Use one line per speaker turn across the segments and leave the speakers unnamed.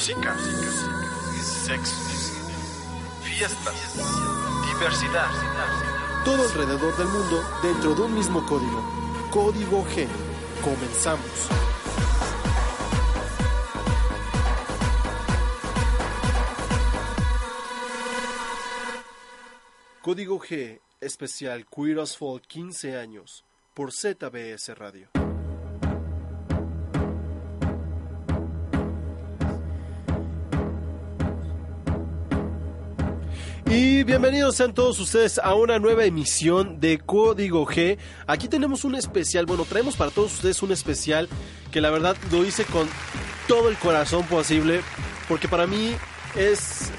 Música, sexo, fiestas, diversidad.
Todo alrededor del mundo dentro de un mismo código. Código G. Comenzamos. Código G, especial Queer as Folk 15 años, por ZBS Radio. Y bienvenidos sean todos ustedes a una nueva emisión de Código G. Aquí tenemos un especial, bueno, traemos para todos ustedes un especial que la verdad lo hice con todo el corazón posible, porque para mí es,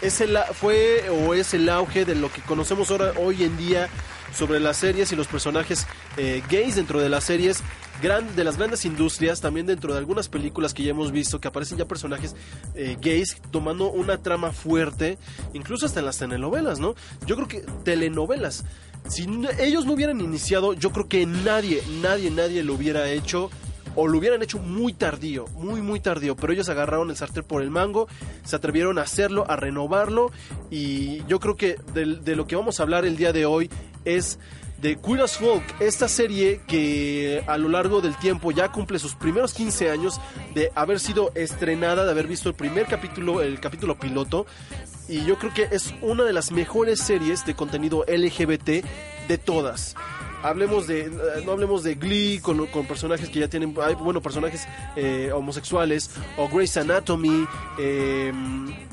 es el, fue o es el auge de lo que conocemos ahora hoy en día sobre las series y los personajes eh, gays dentro de las series de las grandes industrias, también dentro de algunas películas que ya hemos visto, que aparecen ya personajes eh, gays tomando una trama fuerte, incluso hasta en las telenovelas, ¿no? Yo creo que telenovelas. Si ellos no hubieran iniciado, yo creo que nadie, nadie, nadie lo hubiera hecho o lo hubieran hecho muy tardío, muy, muy tardío, pero ellos agarraron el sartén por el mango, se atrevieron a hacerlo, a renovarlo, y yo creo que de lo que vamos a hablar el día de hoy es de Queer as Folk, esta serie que a lo largo del tiempo ya cumple sus primeros 15 años de haber sido estrenada, de haber visto el primer capítulo, el capítulo piloto, y yo creo que es una de las mejores series de contenido LGBT de todas. Hablemos de no hablemos de Glee con, con personajes que ya tienen bueno personajes eh, homosexuales o Grey's Anatomy eh,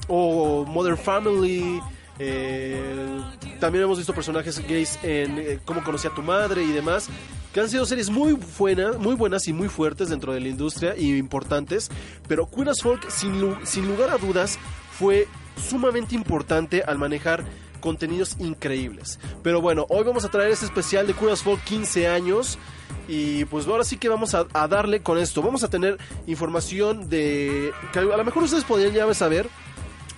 o Modern Family eh, también hemos visto personajes gays en eh, Cómo conocí a tu madre y demás, que han sido series muy buenas, muy buenas y muy fuertes dentro de la industria y importantes, pero Queen as Folk sin, sin lugar a dudas fue sumamente importante al manejar contenidos increíbles. Pero bueno, hoy vamos a traer este especial de Queen as Folk 15 años. Y pues ahora sí que vamos a, a, darle con esto. Vamos a tener información de... que a lo mejor ustedes podrían ya saber,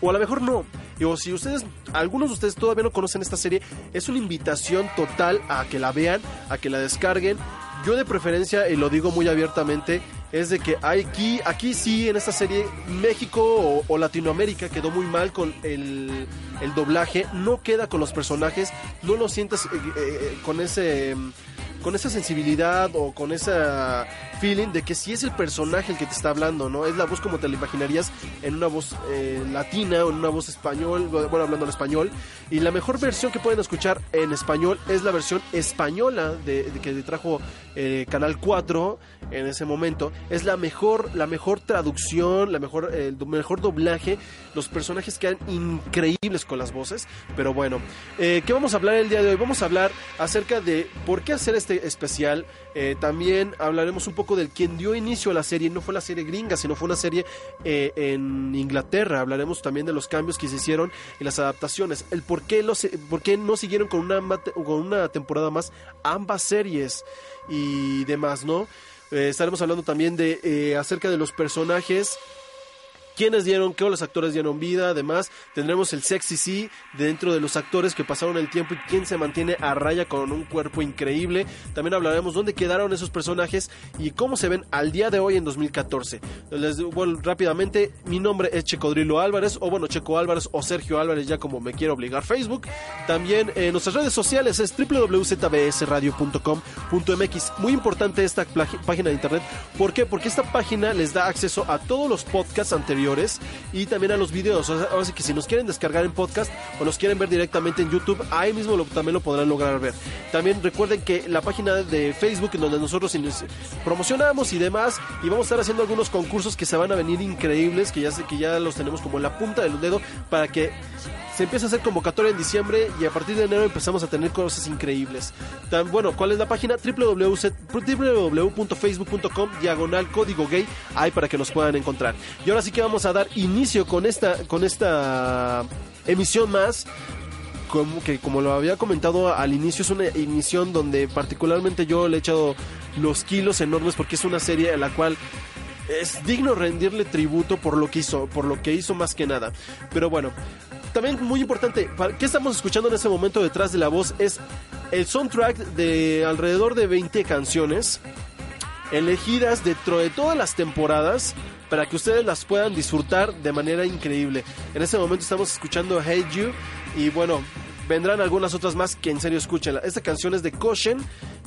o a lo mejor no. O si ustedes, algunos de ustedes todavía no conocen esta serie, es una invitación total a que la vean, a que la descarguen. Yo de preferencia, y lo digo muy abiertamente, es de que aquí, aquí sí, en esta serie, México o, Latinoamérica quedó muy mal con el, doblaje, no queda con los personajes, no lo sientes eh, eh, con ese con esa sensibilidad o con esa feeling de que si es el personaje el que te está hablando, ¿no? Es la voz como te la imaginarías en una voz eh, latina o en una voz español, bueno, hablando en español. Y la mejor versión que pueden escuchar en español es la versión española de, de que trajo eh, Canal 4 en ese momento. Es la mejor, la mejor traducción, la mejor, el mejor doblaje. Los personajes quedan increíbles con las voces. Pero bueno, eh, ¿qué vamos a hablar el día de hoy? Vamos a hablar acerca de por qué hacer este especial. Eh, también hablaremos un poco del quien dio inicio a la serie. No fue la serie gringa, sino fue una serie eh, en Inglaterra. Hablaremos también de los cambios que se hicieron y las adaptaciones. El por qué, los, por qué no siguieron con una, con una temporada más ambas series y demás, ¿no? Eh, estaremos hablando también de eh, acerca de los personajes quiénes dieron, qué los actores dieron vida, además tendremos el sexy sí dentro de los actores que pasaron el tiempo y quién se mantiene a raya con un cuerpo increíble. También hablaremos dónde quedaron esos personajes y cómo se ven al día de hoy en 2014. Les bueno, rápidamente, mi nombre es Checodrilo Álvarez, o bueno, Checo Álvarez o Sergio Álvarez, ya como me quiero obligar Facebook. También en nuestras redes sociales es www.zbsradio.com.mx. Muy importante esta página de internet. ¿Por qué? Porque esta página les da acceso a todos los podcasts anteriores y también a los videos. Ahora sí que si nos quieren descargar en podcast o nos quieren ver directamente en YouTube, ahí mismo también lo podrán lograr ver. También recuerden que la página de Facebook en donde nosotros promocionamos y demás y vamos a estar haciendo algunos concursos que se van a venir increíbles, que ya que ya los tenemos como en la punta del dedo para que se empieza a hacer convocatoria en diciembre y a partir de enero empezamos a tener cosas increíbles. Tan bueno, ¿cuál es la página? www www.facebook.com diagonal código gay, ahí para que nos puedan encontrar. Y ahora sí que vamos a dar inicio con esta, con esta emisión más. Como que como lo había comentado al inicio, es una emisión donde particularmente yo le he echado los kilos enormes porque es una serie a la cual es digno rendirle tributo por lo que hizo, por lo que hizo más que nada. Pero bueno, también muy importante, ¿para- ¿qué estamos escuchando en ese momento detrás de la voz? Es el soundtrack de alrededor de 20 canciones elegidas dentro de todas las temporadas para que ustedes las puedan disfrutar de manera increíble. En ese momento estamos escuchando Hate You y bueno, vendrán algunas otras más que en serio escúchenla. Esta canción es de Koshen,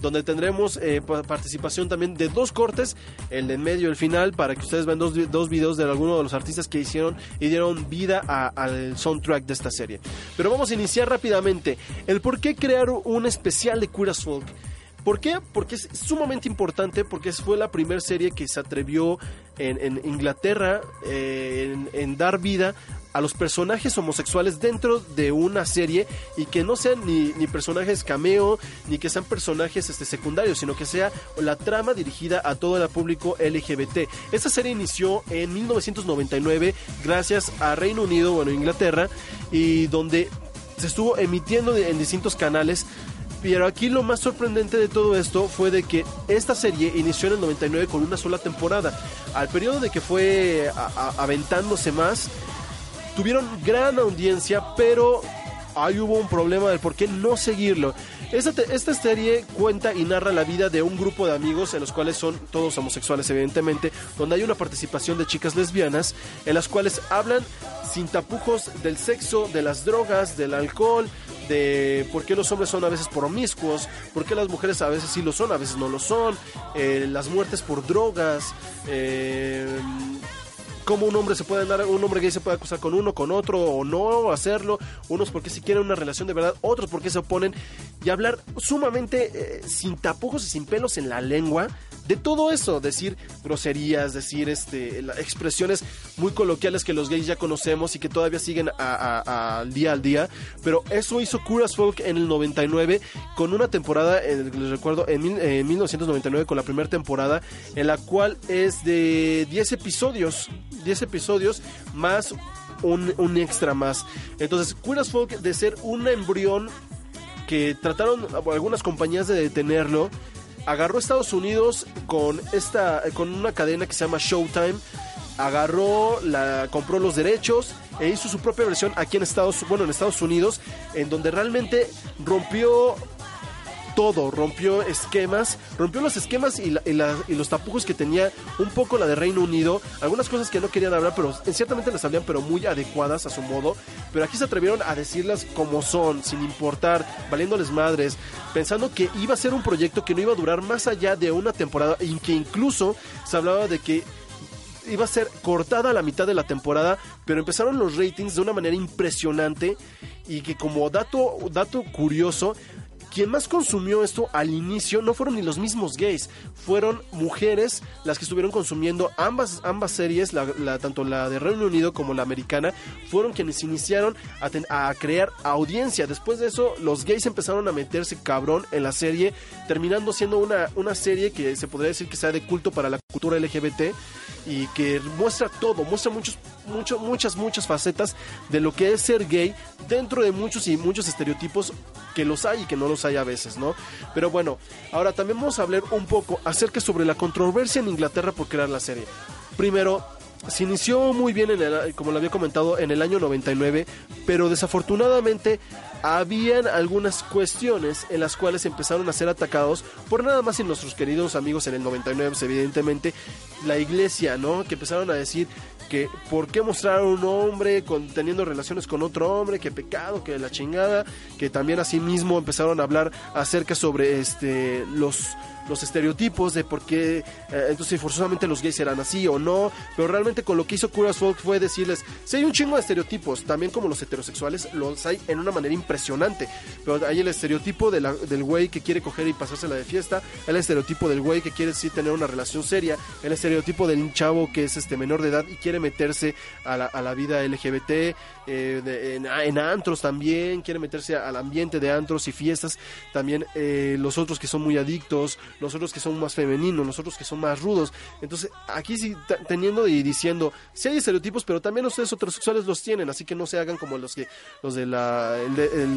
donde tendremos eh, pa- participación también de dos cortes, el de en medio y el final, para que ustedes vean dos, dos videos de algunos de los artistas que hicieron y dieron vida al soundtrack de esta serie. Pero vamos a iniciar rápidamente. El por qué crear un especial de Queer as Folk. ¿Por qué? Porque es sumamente importante, porque fue la primera serie que se atrevió en, Inglaterra eh, en, dar vida a los personajes homosexuales dentro de una serie y que no sean ni, ni personajes cameo, ni que sean personajes este, secundarios, sino que sea la trama dirigida a todo el público LGBT. Esta serie inició en 1999 gracias a Reino Unido, bueno, Inglaterra, y donde se estuvo emitiendo en distintos canales pero aquí lo más sorprendente de todo esto fue de que esta serie inició en el 99 con una sola temporada. Al periodo de que fue aventándose más, tuvieron gran audiencia, pero ahí hubo un problema del por qué no seguirlo. Esta, esta serie cuenta y narra la vida de un grupo de amigos, en los cuales son todos homosexuales, evidentemente, donde hay una participación de chicas lesbianas, en las cuales hablan sin tapujos del sexo, de las drogas, del alcohol, de por qué los hombres son a veces promiscuos, por qué las mujeres a veces sí lo son, a veces no lo son, eh, las muertes por drogas, eh, cómo un hombre se puede andar, un hombre gay se puede acusar con uno, con otro, o no hacerlo, unos porque si quieren una relación de verdad, otros porque se oponen, y hablar sumamente eh, sin tapujos y sin pelos en la lengua de todo eso, decir groserías, decir este expresiones muy coloquiales que los gays ya conocemos y que todavía siguen al día al día, pero eso hizo Curas Folk en el 99 con una temporada, les recuerdo, en mil- eh, 1999 con la primera temporada, en la cual es de 10 episodios, 10 episodios más un, extra más. Entonces, Queer Folk de ser un embrión que trataron algunas compañías de detenerlo, agarró a Estados Unidos con esta con una cadena que se llama Showtime, agarró la compró los derechos e hizo su propia versión aquí en Estados bueno, en Estados Unidos en donde realmente rompió todo, rompió esquemas, rompió los esquemas y, la- y la- y los tapujos que tenía un poco la de Reino Unido, algunas cosas que no querían hablar, pero en- ciertamente las habían, pero muy adecuadas a su modo, pero aquí se atrevieron a decirlas como son, sin importar, valiéndoles madres, pensando que iba a ser un proyecto que no iba a durar más allá de una temporada y que incluso se hablaba de que iba a ser cortada a la mitad de la temporada, pero empezaron los ratings de una manera impresionante y que como dato, dato curioso, quien más consumió esto al inicio no fueron ni los mismos gays, fueron mujeres las que estuvieron consumiendo ambas, ambas series, tanto la de Reino Unido como la americana, fueron quienes iniciaron a, a crear audiencia. Después de eso, los gays empezaron a meterse cabrón en la serie, terminando siendo una, una serie que se podría decir que sea de culto para la cultura LGBT y que muestra todo, muestra muchos, mucho, muchas, muchas facetas de lo que es ser gay dentro de muchos y muchos estereotipos que los hay y que no los hay a veces, ¿no? Pero bueno, ahora también vamos a hablar un poco acerca sobre la controversia en Inglaterra por crear la serie. Primero, se inició muy bien, en el, como lo había comentado, en el año 99, pero desafortunadamente habían algunas cuestiones en las cuales empezaron a ser atacados por nada más en nuestros queridos amigos en el 99, pues, evidentemente la iglesia, ¿no? Que empezaron a decir que por qué mostrar a un hombre teniendo relaciones con otro hombre, que pecado, que la chingada, que también asimismo empezaron a hablar acerca sobre este los los estereotipos de por qué eh, entonces forzosamente los gays eran así o no, pero realmente con lo que hizo Curious Folk fue decirles, si hay un chingo de estereotipos, también como los heterosexuales los hay en una manera impresionante, pero hay el estereotipo de del güey que quiere coger y pasársela de fiesta, el estereotipo del güey que quiere sí tener una relación seria, el estereotipo del chavo que es este menor de edad y quiere meterse a la, a la vida LGBT, eh, en, antros también, quiere meterse al ambiente de antros y fiestas, también eh, los otros que son muy adictos, los otros que son más femeninos, los otros que son más rudos. Entonces, aquí sí, teniendo y diciendo, si hay estereotipos, pero también ustedes heterosexuales los tienen, así que no se hagan como los que los de la,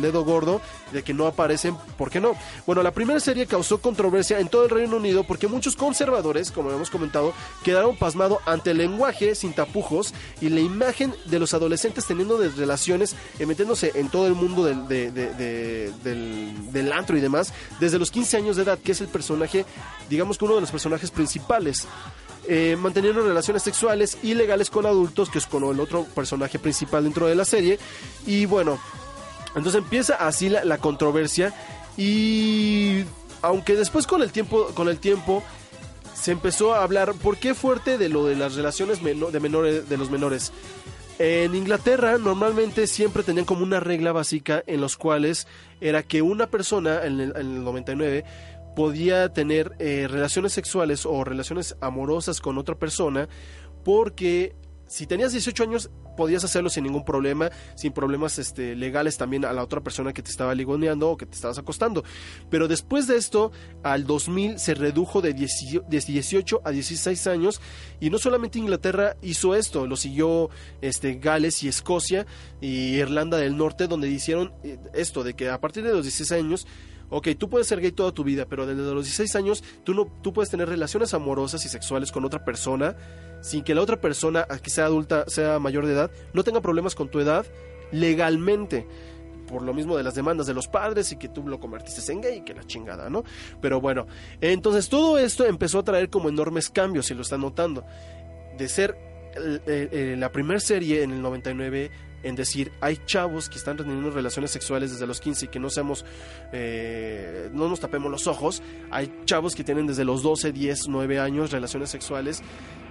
dedo gordo, de que no aparecen, ¿por qué no? Bueno, la primera serie causó controversia en todo el Reino Unido porque muchos conservadores, como hemos comentado, quedaron pasmados ante el lenguaje sin tapujos y la imagen de los adolescentes teniendo relaciones, eh, metiéndose en todo el mundo del, del, del antro y demás, desde los 15 años de edad, que es el personaje digamos que uno de los personajes principales. Eh, manteniendo relaciones sexuales ilegales con adultos, que es con el otro personaje principal dentro de la serie. Y bueno, entonces empieza así la, controversia. Y aunque después con el tiempo, con el tiempo se empezó a hablar, ¿por qué fuerte de lo de las relaciones de, menores, de los menores? En Inglaterra normalmente siempre tenían como una regla básica en los cuales era que una persona en el, en el 99 podía tener eh, relaciones sexuales o relaciones amorosas con otra persona porque si tenías 18 años podías hacerlo sin ningún problema, sin problemas este, legales también a la otra persona que te estaba ligoneando o que te estabas acostando. Pero después de esto, al 2000 se redujo de 18 a 16 años y no solamente Inglaterra hizo esto, lo siguió este, Gales y Escocia y Irlanda del Norte, donde hicieron eh, esto, de que a partir de los 16 años ok, tú puedes ser gay toda tu vida, pero desde los 16 años tú, no, tú puedes tener relaciones amorosas y sexuales con otra persona sin que la otra persona, que sea adulta, sea mayor de edad, no tenga problemas con tu edad legalmente por lo mismo de las demandas de los padres y que tú lo convertiste en gay, que la chingada, ¿no? Pero bueno, entonces todo esto empezó a traer como enormes cambios, si lo están notando. De ser la primera serie en el 99 en decir, hay chavos que están teniendo relaciones sexuales desde los 15 y que no seamos, eh, no nos tapemos los ojos, hay chavos que tienen desde los 12, 10, 9 años relaciones sexuales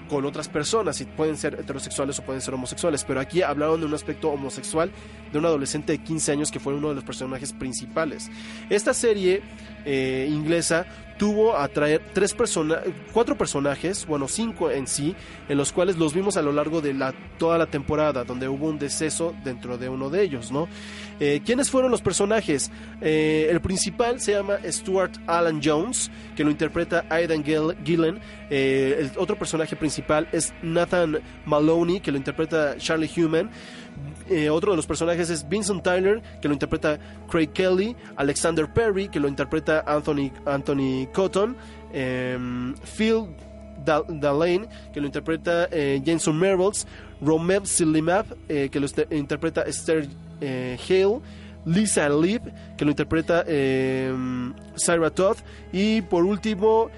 con otras personas y pueden ser heterosexuales o pueden ser homosexuales, pero aquí hablaron de un aspecto homosexual de un adolescente de 15 años que fue uno de los personajes principales. Esta serie eh, inglesa tuvo a traer tres personas, cuatro personajes, bueno, cinco en sí, en los cuales los vimos a lo largo de la, toda la temporada, donde hubo un deceso dentro de uno de ellos, ¿no? Eh, ¿Quiénes fueron los personajes? Eh, el principal se llama Stuart Alan Jones, que lo interpreta Aidan Gillen. Eh, el otro personaje principal es Nathan Maloney, que lo interpreta Charlie Human. Otro de los personajes es Vincent Tyler, que lo interpreta Craig Kelly, Alexander Perry, que lo interpreta Anthony, Anthony Cotton, em, Phil Dalane, que lo interpreta Jason Mervels, Romeo Silimab, que lo interpreta Esther eh, Hale, Lisa Leap, que lo interpreta eh, Sarah Todd, y por último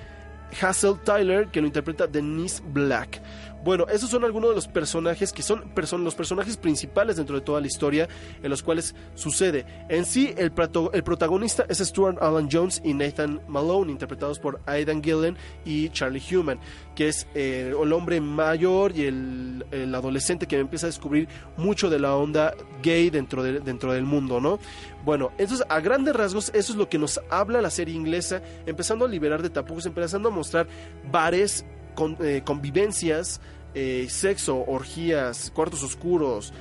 Hazel Tyler, que lo interpreta Denise Black. Bueno, esos son algunos de los personajes que son los personajes principales dentro de toda la historia en los cuales sucede. En sí, el, el protagonista es Stuart Alan Jones y Nathan Malone, interpretados por Aidan Gillen y Charlie Human, que es eh, el hombre mayor y el, adolescente que empieza a descubrir mucho de la onda gay dentro, de, dentro del mundo, ¿no? Bueno, entonces a grandes rasgos eso es lo que nos habla la serie inglesa, empezando a liberar de tapujos, empezando a mostrar bares eh, convivencias, eh, sexo, orgías, cuartos oscuros,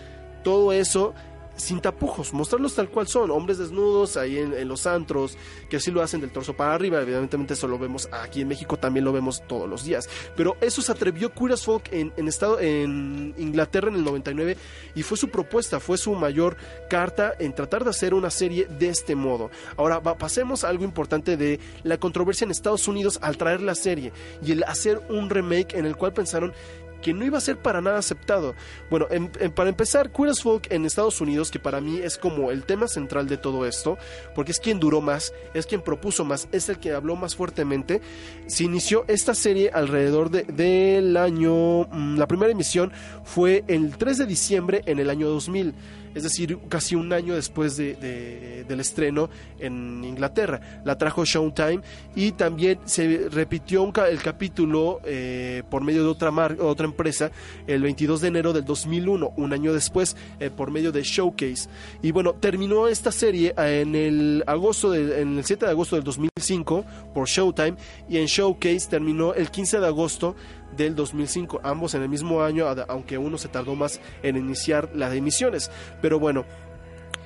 todo eso sin tapujos, mostrarlos tal cual son, hombres desnudos ahí en, los antros, que así lo hacen del torso para arriba, evidentemente eso lo vemos aquí en México, también lo vemos todos los días, pero eso se atrevió Curious Folk en, estado, en Inglaterra en el 99 y fue su propuesta, fue su mayor carta en tratar de hacer una serie de este modo. Ahora pasemos a algo importante de la controversia en Estados Unidos al traer la serie y el hacer un remake en el cual pensaron que no iba a ser para nada aceptado. Bueno, en- para empezar, Queer as Folk en Estados Unidos, que para mí es como el tema central de todo esto, porque es quien duró más, es quien propuso más, es el que habló más fuertemente, se inició esta serie alrededor de- del año, mm, la primera emisión fue el 3 de diciembre en el año 2000 es decir, casi un año después de- de- del estreno en Inglaterra. La trajo Showtime y también se repitió el capítulo eh, por medio de otra, otra empresa el 22 de enero del 2001, un año después, eh, por medio de Showcase. Y bueno, terminó esta serie eh, en el, agosto en el 7 de agosto del 2005 por Showtime y en Showcase terminó el 15 de agosto del 2005, ambos en el mismo año, aunque uno se tardó más en iniciar las emisiones. Pero bueno,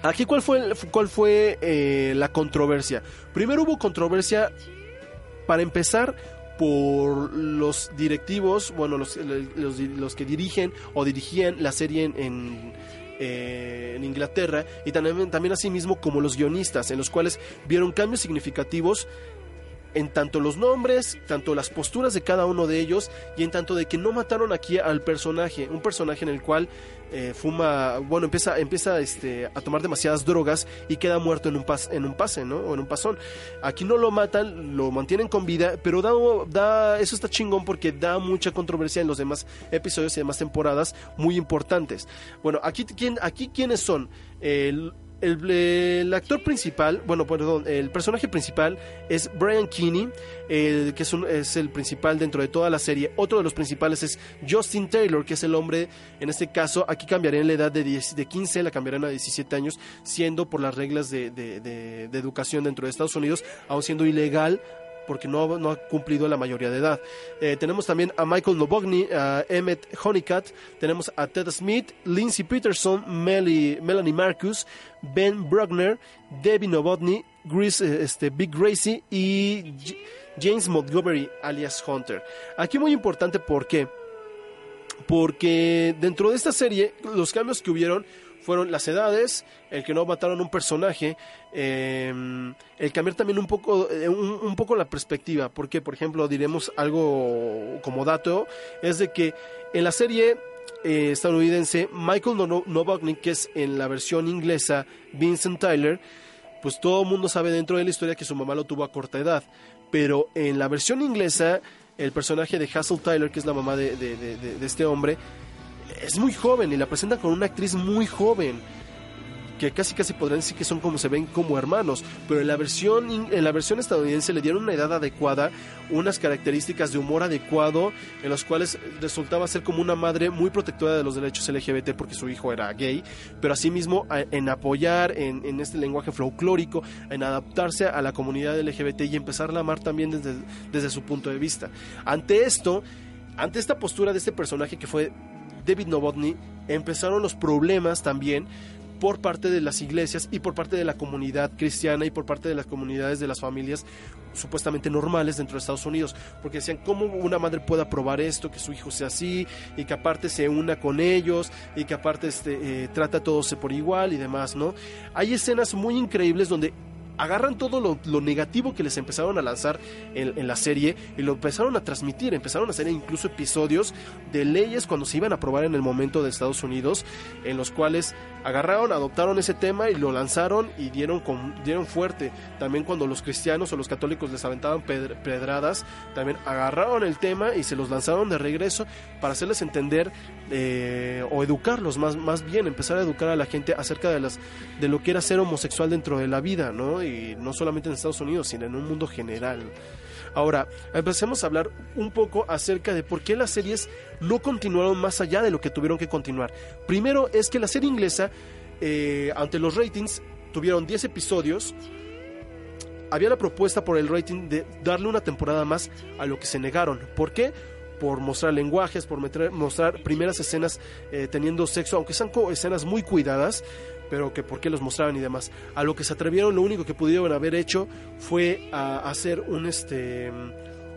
aquí cuál fue, cuál fue eh, la controversia. Primero hubo controversia, para empezar, por los directivos, bueno, los, los, los que dirigen o dirigían la serie en... en eh, en Inglaterra y también, también asimismo como los guionistas en los cuales vieron cambios significativos en tanto los nombres, tanto las posturas de cada uno de ellos y en tanto de que no mataron aquí al personaje, un personaje en el cual eh, fuma, bueno, empieza, empieza este, a tomar demasiadas drogas y queda muerto en un, pas, en un pase, ¿no? O en un pasón. Aquí no lo matan, lo mantienen con vida, pero da, da, eso está chingón porque da mucha controversia en los demás episodios y demás temporadas muy importantes. Bueno, aquí, ¿quién, aquí quiénes son? El, actor principal, bueno, perdón, el personaje principal es Brian Keane, el, que es, un, es, el principal dentro de toda la serie. Otro de los principales es Justin Taylor, que es el hombre, en este caso, aquí cambiarían la edad de, 10, de 15, la cambiarán a 17 años, siendo por las reglas de, de, de educación dentro de Estados Unidos, aún siendo ilegal porque no, no, ha cumplido la mayoría de edad. Eh, tenemos también a Michael Novogny, a Emmett Honeycutt, tenemos a Ted Smith, Lindsay Peterson, Melly, Melanie Marcus, Ben Bruckner, Debbie Novotny, Chris, este, Big Gracie y James Montgomery, alias Hunter. Aquí muy importante, ¿por? Porque dentro de esta serie, los cambios que hubieron fueron las edades, el que no mataron un personaje, eh, el cambiar también un poco, eh, un, poco la perspectiva, porque por ejemplo diremos algo como dato, es de que en la serie eh, estadounidense Michael Novotny, que es en la versión inglesa Vincent Tyler, pues todo el mundo sabe dentro de la historia que su mamá lo tuvo a corta edad, pero en la versión inglesa el personaje de Hazel Tyler, que es la mamá de este hombre, es muy joven y la presentan con una actriz muy joven que casi casi podrían decir que son como se ven como hermanos, pero en la versión en la versión estadounidense le dieron una edad adecuada, unas características de humor adecuado, en los cuales resultaba ser como una madre muy protectora de los derechos LGBT porque su hijo era gay, pero asimismo en apoyar en, en este lenguaje folclórico, en adaptarse a la comunidad LGBT y empezar a amar también desde, desde su punto de vista. Ante esto, ante esta postura de este personaje que fue David Novotny, empezaron los problemas también por parte de las iglesias y por parte de la comunidad cristiana y por parte de las comunidades de las familias supuestamente normales dentro de Estados Unidos, porque decían cómo una madre puede aprobar esto, que su hijo sea así y que aparte se una con ellos y que aparte este, eh, trata a todos por igual y demás, ¿no? Hay escenas muy increíbles donde agarran todo lo, negativo que les empezaron a lanzar en, en, la serie y lo empezaron a transmitir, empezaron a hacer incluso episodios de leyes cuando se iban a aprobar en el momento de Estados Unidos, en los cuales agarraron, adoptaron ese tema y lo lanzaron y dieron, con, dieron fuerte. También cuando los cristianos o los católicos les aventaban pedradas, también agarraron el tema y se los lanzaron de regreso para hacerles entender eh, o educarlos más, más bien, empezar a educar a la gente acerca de, las, de lo que era ser homosexual dentro de la vida, ¿no? y no solamente en Estados Unidos, sino en un mundo general. Ahora, empecemos a hablar un poco acerca de por qué las series no continuaron más allá de lo que tuvieron que continuar. Primero es que la serie inglesa, eh, ante los ratings, tuvieron 10 episodios. Había la propuesta por el rating de darle una temporada más a lo que se negaron. ¿Por qué? Por mostrar lenguajes, por mostrar primeras escenas eh, teniendo sexo, aunque sean escenas muy cuidadas, pero que por qué los mostraban y demás. A lo que se atrevieron, lo único que pudieron haber hecho fue a hacer un este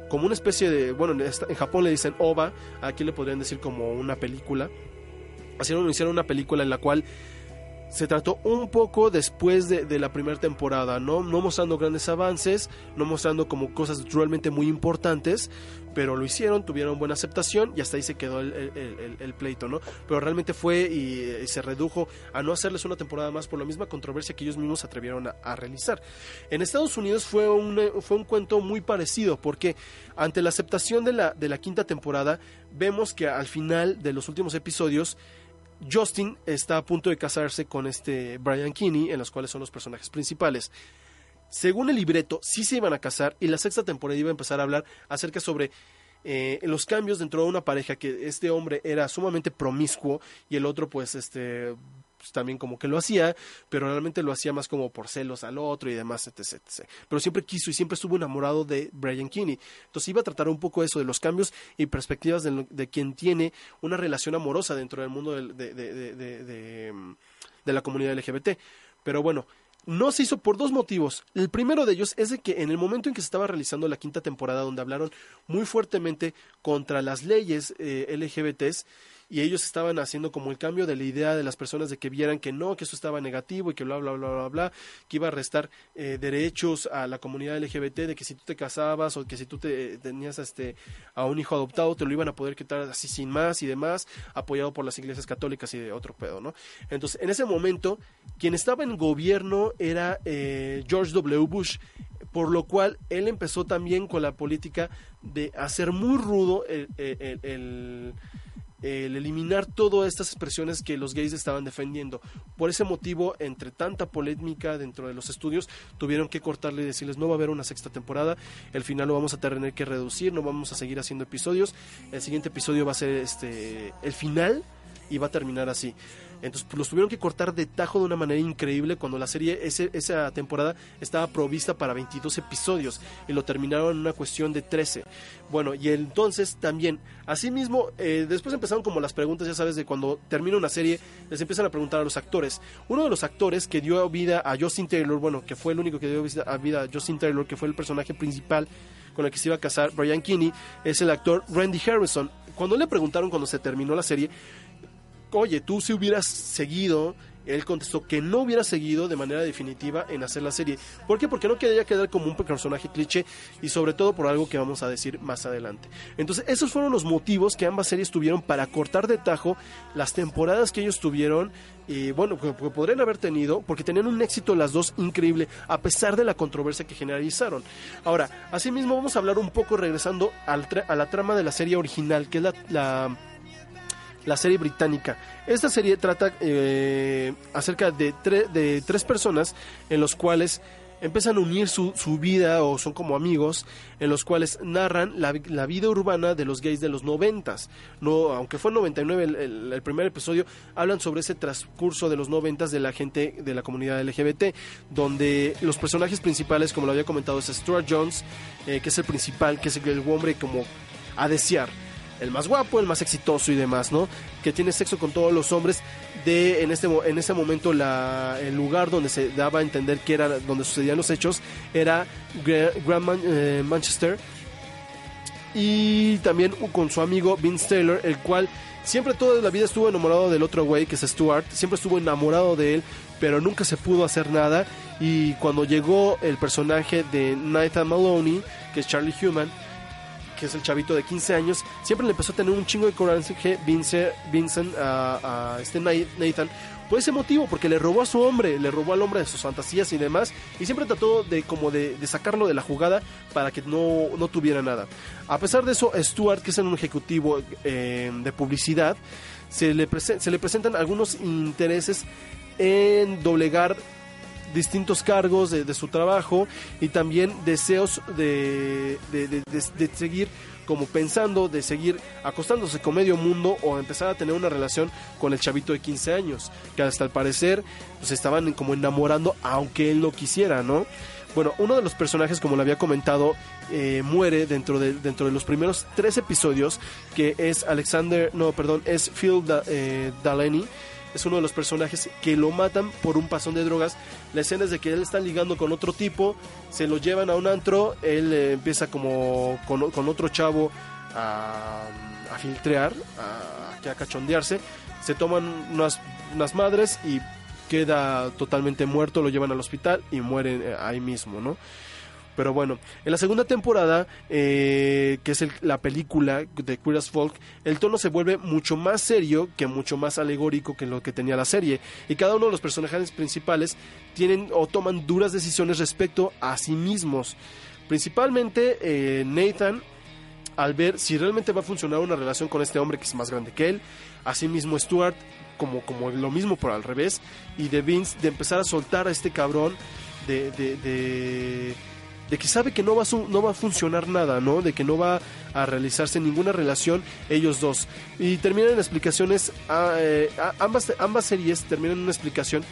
como una especie de, bueno, en Japón le dicen OVA, aquí le podrían decir como una película. Hicieron, hicieron una película en la cual se trató un poco después de, la primera temporada, ¿no? No mostrando grandes avances, no mostrando como cosas realmente muy importantes, pero lo hicieron, tuvieron buena aceptación y hasta ahí se quedó el, pleito, ¿no? Pero realmente fue y, y se redujo a no hacerles una temporada más por la misma controversia que ellos mismos atrevieron a, a realizar. En Estados Unidos fue un, eh, fue un cuento muy parecido, porque ante la aceptación de la, de la quinta temporada, vemos que al final de los últimos episodios, Justin está a punto de casarse con este Brian Kinney, en los cuales son los personajes principales. Según el libreto, sí se iban a casar y la sexta temporada iba a empezar a hablar acerca sobre eh, los cambios dentro de una pareja que este hombre era sumamente promiscuo y el otro pues este pues, también como que lo hacía, pero realmente lo hacía más como por celos al otro y demás, etc, etc. Pero siempre quiso y siempre estuvo enamorado de Brian Kinney. Entonces iba a tratar un poco eso de los cambios y perspectivas de, de quien tiene una relación amorosa dentro del mundo de, de- de- mm, la comunidad LGBT. Pero bueno, no se hizo por dos motivos. El primero de ellos es de que en el momento en que se estaba realizando la quinta temporada, donde hablaron muy fuertemente contra las leyes eh, LGBTs, y ellos estaban haciendo como el cambio de la idea de las personas de que vieran que no, que eso estaba negativo y que bla, bla, bla, bla, bla, que iba a restar eh, derechos a la comunidad LGBT, de que si tú te casabas o que si tú te, tenías este, a un hijo adoptado, te lo iban a poder quitar así sin más y demás, apoyado por las iglesias católicas y de otro pedo, ¿no? Entonces, en ese momento, quien estaba en gobierno era eh, George W. Bush, por lo cual él empezó también con la política de hacer muy rudo el- el eliminar todas estas expresiones que los gays estaban defendiendo. Por ese motivo, entre tanta polémica dentro de los estudios, tuvieron que cortarle y decirles no va a haber una sexta temporada, el final lo vamos a tener que reducir, no vamos a seguir haciendo episodios, el siguiente episodio va a ser este el final y va a terminar así. Entonces pues, los tuvieron que cortar de tajo de una manera increíble cuando la serie ese- esa temporada estaba provista para 22 episodios y lo terminaron en una cuestión de 13. Bueno, y entonces también, asimismo, eh, después empezaron como las preguntas, ya sabes, de cuando termina una serie, les empiezan a preguntar a los actores. Uno de los actores que dio vida a Justin Taylor, bueno, que fue el único que dio vida a Justin Taylor, que fue el personaje principal con el que se iba a casar Brian Kinney, es el actor Randy Harrison. Cuando le preguntaron cuando se terminó la serie, oye, tú si hubieras seguido, él contestó que no hubiera seguido de manera definitiva en hacer la serie. ¿Por qué? Porque no quería quedar como un personaje cliché y sobre todo por algo que vamos a decir más adelante. Entonces, esos fueron los motivos que ambas series tuvieron para cortar de tajo las temporadas que ellos tuvieron y bueno, que, podrían haber tenido, porque tenían un éxito las dos increíble, a pesar de la controversia que generalizaron. Ahora, asimismo vamos a hablar un poco regresando a la trama de la serie original, que es la la serie británica. Esta serie trata eh, acerca de, de tres personas en los cuales empiezan a unir su, su vida o son como amigos en los cuales narran la, la vida urbana de los gays de los noventas. No, aunque fue en 99 el, el- el primer episodio, hablan sobre ese transcurso de los noventas de la gente de la comunidad LGBT, donde los personajes principales, como lo había comentado, es Stuart Jones, eh, que es el principal, que es el hombre como a desear el más guapo, el más exitoso y demás, ¿no? Que tiene sexo con todos los hombres de en este en ese momento el lugar donde se daba a entender que era donde sucedían los hechos era Gra- Grand Man- eh, Manchester y también con su amigo Vince Taylor, el cual siempre toda la vida estuvo enamorado del otro güey, que es Stuart, siempre estuvo enamorado de él, pero nunca se pudo hacer nada. Y cuando llegó el personaje de Nathan Maloney, que es Charlie Human, que es el chavito de 15 años, siempre le empezó a tener un chingo de coraje Vince, Vincent a, a este Nathan por ese motivo, porque le robó a su hombre, le robó al hombre de sus fantasías y demás, y siempre trató de como de, sacarlo de la jugada para que no, no tuviera nada. A pesar de eso, Stuart, que es un ejecutivo eh, de publicidad, se le, se le presentan algunos intereses en doblegar distintos cargos de, de su trabajo y también deseos de, de- de- seguir como pensando de seguir acostándose con medio mundo o empezar a tener una relación con el chavito de 15 años, que hasta al parecer pues estaban como enamorando aunque él no quisiera, ¿no? Bueno, uno de los personajes, como lo había comentado, eh, muere dentro de, dentro de los primeros tres episodios, que es Alexander, no, perdón, es Phil Da- eh, es uno de los personajes que lo matan por un pasón de drogas. La escena es de que él está ligando con otro tipo, se lo llevan a un antro, él eh, empieza como con, otro chavo a, a filtrear, a, a cachondearse, se toman unas, unas madres y queda totalmente muerto, lo llevan al hospital y muere eh, ahí mismo, ¿no? Pero bueno, en la segunda temporada, eh, que es la película de Queer as Folk, el tono se vuelve mucho más serio que mucho más alegórico que lo que tenía la serie. Y cada uno de los personajes principales tienen o toman duras decisiones respecto a sí mismos. Principalmente eh, Nathan, al ver si realmente va a funcionar una relación con este hombre que es más grande que él, asimismo Stuart, como, como lo mismo por al revés, y de Vince de empezar a soltar a este cabrón de, de que sabe que no va, a, no va a funcionar nada, ¿no? De que no va a realizarse ninguna relación ellos dos. Y terminan en explicaciones, ah, eh, ambas, ambas series terminan en una explicación,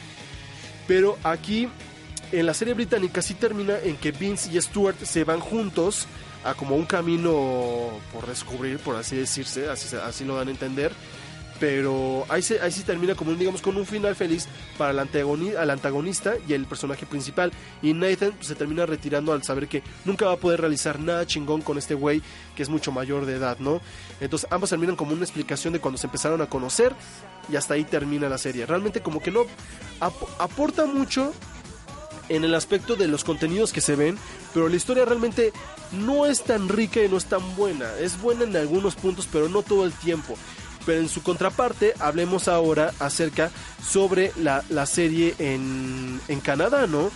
pero aquí en la serie británica sí termina en que Vince y Stuart se van juntos a como un camino por descubrir, por así decirse, así, así lo dan a entender. Pero ahí, se, ahí termina como un, digamos con un final feliz para el, antagonista y el personaje principal. Y Nathan pues, se termina retirando al saber que nunca va a poder realizar nada chingón con este güey que es mucho mayor de edad, ¿no? Entonces ambos terminan como una explicación de cuando se empezaron a conocer y hasta ahí termina la serie. Realmente como que no ap- aporta mucho en el aspecto de los contenidos que se ven, pero la historia realmente no es tan rica y no es tan buena. Es buena en algunos puntos, pero no todo el tiempo. Pero en su contraparte, hablemos ahora acerca sobre la, la serie en, en Canadá, ¿no?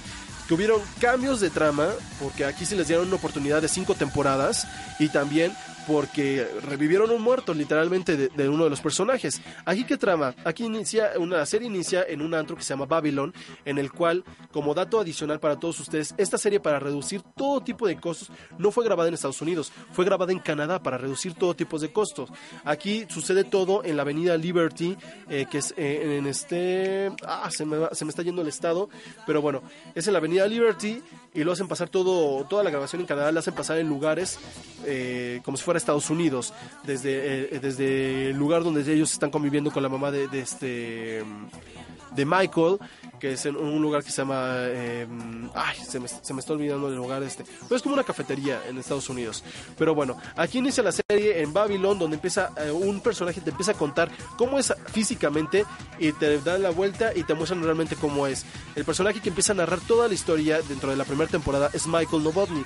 Que hubieron cambios de trama, porque aquí se les dieron una oportunidad de cinco temporadas y también porque revivieron un muerto literalmente de, de uno de los personajes. Aquí qué trama? Aquí inicia una serie inicia en un antro que se llama Babylon, en el cual, como dato adicional para todos ustedes, esta serie para reducir todo tipo de costos no fue grabada en Estados Unidos, fue grabada en Canadá para reducir todo tipo de costos. Aquí sucede todo en la Avenida Liberty, eh, que es eh, en este, ah, se me, se me está yendo el estado, pero bueno, es en la Avenida Liberty y lo hacen pasar todo, toda la grabación en Canadá, la hacen pasar en lugares eh, como si fuera Estados Unidos, desde, eh, desde el lugar donde ellos están conviviendo con la mamá de, de este de Michael, que es en un lugar que se llama, eh, ay, se me, se me está olvidando el lugar este, es como una cafetería en Estados Unidos. Pero bueno, aquí inicia la serie en Babylon, donde empieza eh, un personaje te empieza a contar cómo es físicamente y te dan la vuelta y te muestran realmente cómo es. El personaje que empieza a narrar toda la historia dentro de la primera temporada es Michael Novotny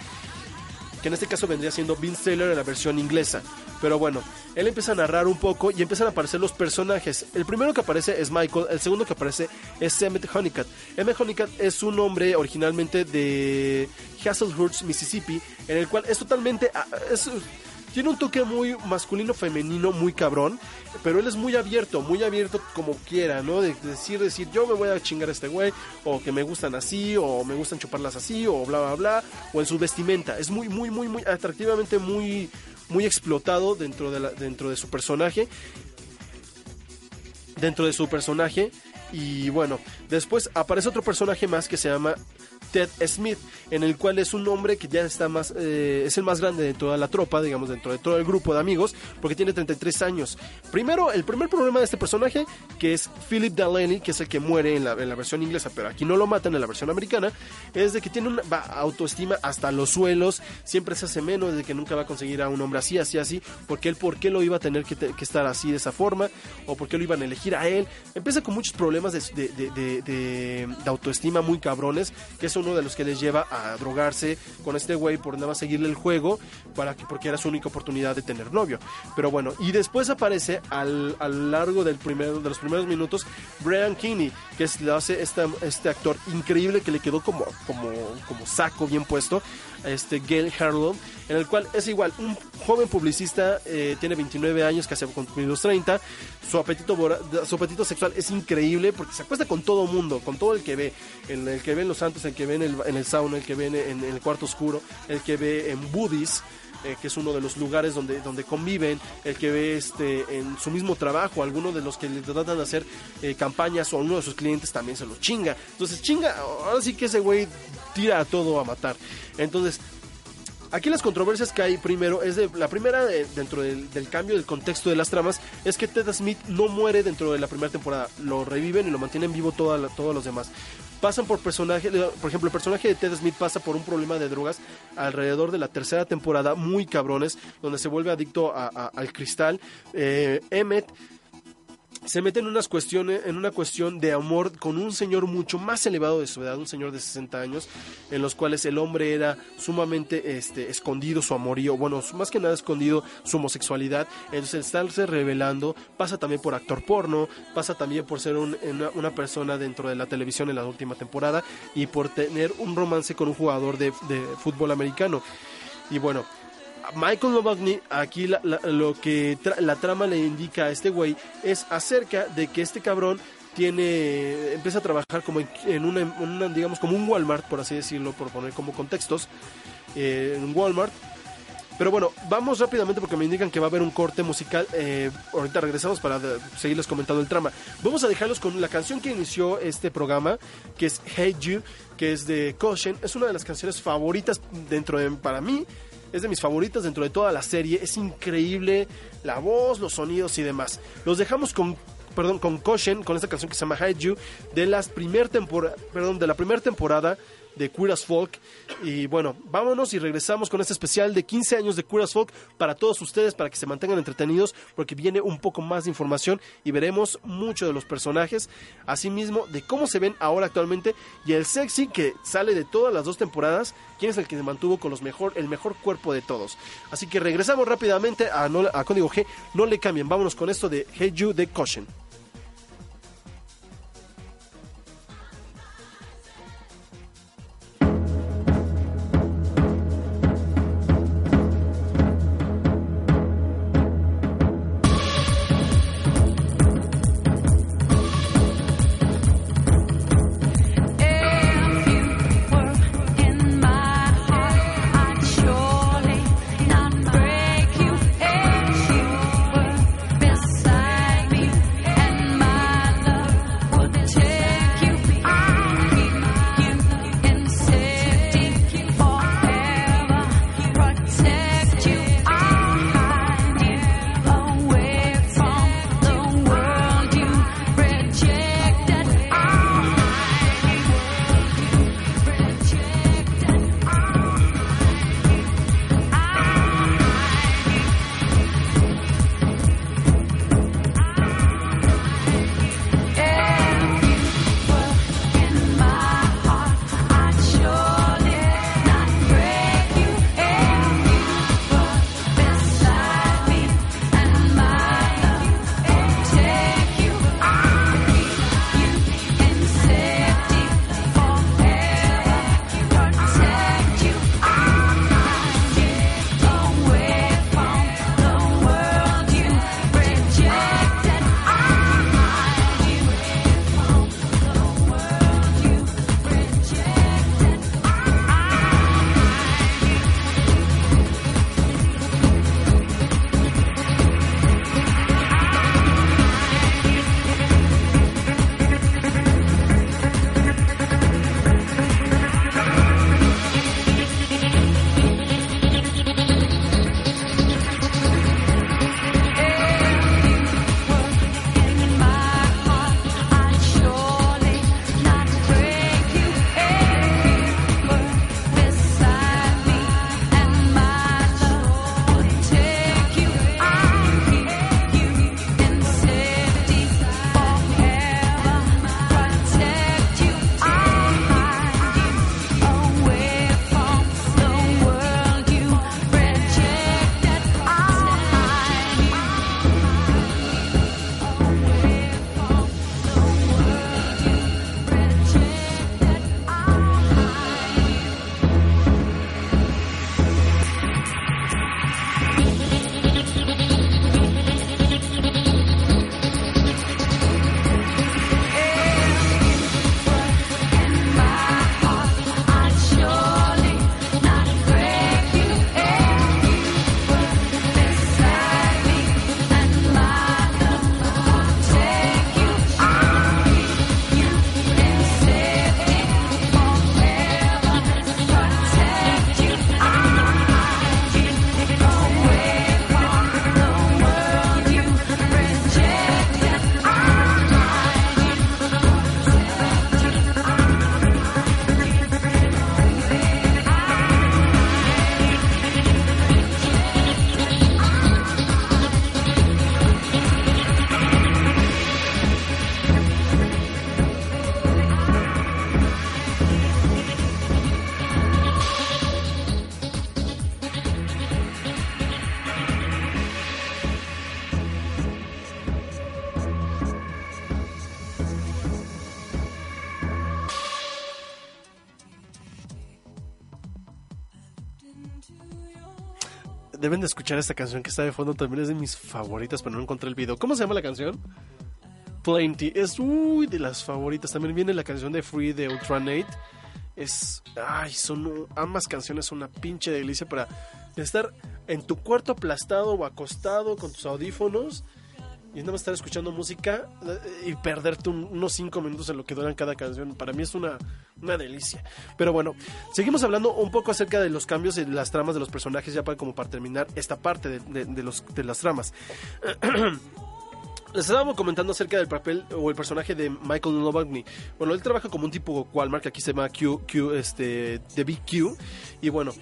que en este caso vendría siendo Vince Taylor en la versión inglesa. Pero bueno, él empieza a narrar un poco y empiezan a aparecer los personajes. El primero que aparece es Michael, el segundo que aparece es Emmett Honeycutt. Emmett Honeycutt es un hombre originalmente de Hasselhurst, Mississippi, en el cual es totalmente... ah, es- tiene un toque muy masculino femenino muy cabrón pero él es muy abierto muy abierto como quiera no de decir decir yo me voy a chingar a este güey o que me gustan así o me gustan chuparlas así o bla bla bla o en su vestimenta. Es muy muy muy muy atractivamente muy muy explotado dentro de dentro de su personaje. Dentro de su personaje. Y bueno después aparece otro personaje más que se llama Ted Smith, en el cual es un hombre que ya está más, eh, es el más grande de toda la tropa, digamos, dentro de todo el grupo de amigos, porque tiene 33 años. Primero, el primer problema de este personaje, que es Philip Delaney, que es el que muere en la, versión inglesa, pero aquí no lo matan en la versión americana, es de que tiene una autoestima hasta los suelos, siempre se hace menos, de que nunca va a conseguir a un hombre así, así, así, porque él, ¿por qué lo iba a tener que, estar así de esa forma? ¿O por qué lo iban a elegir a él? Empieza con muchos problemas de, de- autoestima muy cabrones, que es uno de los que les lleva a drogarse con este güey por nada más seguirle el juego, para que, porque era su única oportunidad de tener novio. Pero bueno, y después aparece al, a lo largo del primero, de los primeros minutos Brian Kinney, que es, lo hace esta- este actor increíble que le quedó como, como, como saco bien puesto, este Gail Harlow, en el cual es igual, un joven publicista, eh, tiene 29 años, casi a cumplir los 30, su apetito, sexual es increíble porque se acuesta con todo mundo, con todo el que ve, el, que ve en los santos, el que ve en el, en el sauna, el que ve en, en el cuarto oscuro, el que ve en Budis, eh, que es uno de los lugares donde, donde conviven, el que ve este en su mismo trabajo, alguno de los que le tratan de hacer eh, campañas o uno de sus clientes también se lo chinga. Entonces, chinga, ahora sí que ese güey tira a todo a matar. Entonces, Aquí las controversias que hay primero es de la primera de- dentro del, cambio del contexto de las tramas es que Ted Smith no muere dentro de la primera temporada, lo reviven y lo mantienen vivo todos los demás. Pasan por personajes, por ejemplo, el personaje de Ted Smith pasa por un problema de drogas alrededor de la tercera temporada, muy cabrones, donde se vuelve adicto a- al cristal. Eh, Emmett se mete en unas cuestiones, en una cuestión de amor con un señor mucho más elevado de su edad, un señor de 60 años, en los cuales el hombre era sumamente este, escondido su amorío, bueno, más que nada escondido su homosexualidad, entonces estarse revelando pasa también por actor porno, pasa también por ser un- una, una persona dentro de la televisión en la última temporada y por tener un romance con un jugador de, de fútbol americano. Y bueno, Michael Novotny, aquí lo que la trama le indica a este güey es acerca de que este cabrón tiene empieza a trabajar como en, en una, digamos como un Walmart por así decirlo por poner como contextos eh, en Walmart pero bueno, vamos rápidamente porque me indican que va a haber un corte musical. Eh, ahorita regresamos para seguirles comentando el trama. Vamos a dejarlos con la canción que inició este programa, que es Hey You, que es de Caution. Es una de las canciones favoritas dentro de, para mí, es de mis favoritas dentro de toda la serie. Es increíble la voz, los sonidos y demás. Los dejamos con perdón, con Caution, con esta canción que se llama Hide You, de las primer perdón, de la primera temporada de Queer Folk. Y bueno, vámonos y regresamos con este especial de 15 años de Queer Folk para todos ustedes, para que se mantengan entretenidos, porque viene un poco más de información y veremos mucho de los personajes, asimismo de cómo se ven ahora actualmente y el sexy que sale de todas las dos temporadas, quién es el que se mantuvo con los mejor, el mejor cuerpo de todos. Así que regresamos rápidamente a, no- Código G, no le cambien, vámonos con esto de Hey You de Caution. De escuchar esta canción que está de fondo, también es de mis favoritas, pero no encontré el video. ¿Cómo se llama la canción? Plenty. Es uy, de las favoritas. También viene la canción de Free de Ultranate. Es. Ay, son. Ambas canciones son una pinche delicia para estar en tu cuarto aplastado o acostado con tus audífonos y nada más estar escuchando música eh, y perderte un- unos 5 minutos en lo que duran cada canción. Para mí es una, una delicia. Pero bueno, seguimos hablando un poco acerca de los cambios de las tramas de los personajes, ya para, como para terminar esta parte de, los, de las tramas. Les estábamos comentando acerca del papel o el personaje de Michael Novotny. Bueno, él trabaja como un tipo Walmart, que aquí se llama Q, Q este, de Big Q. Y bueno,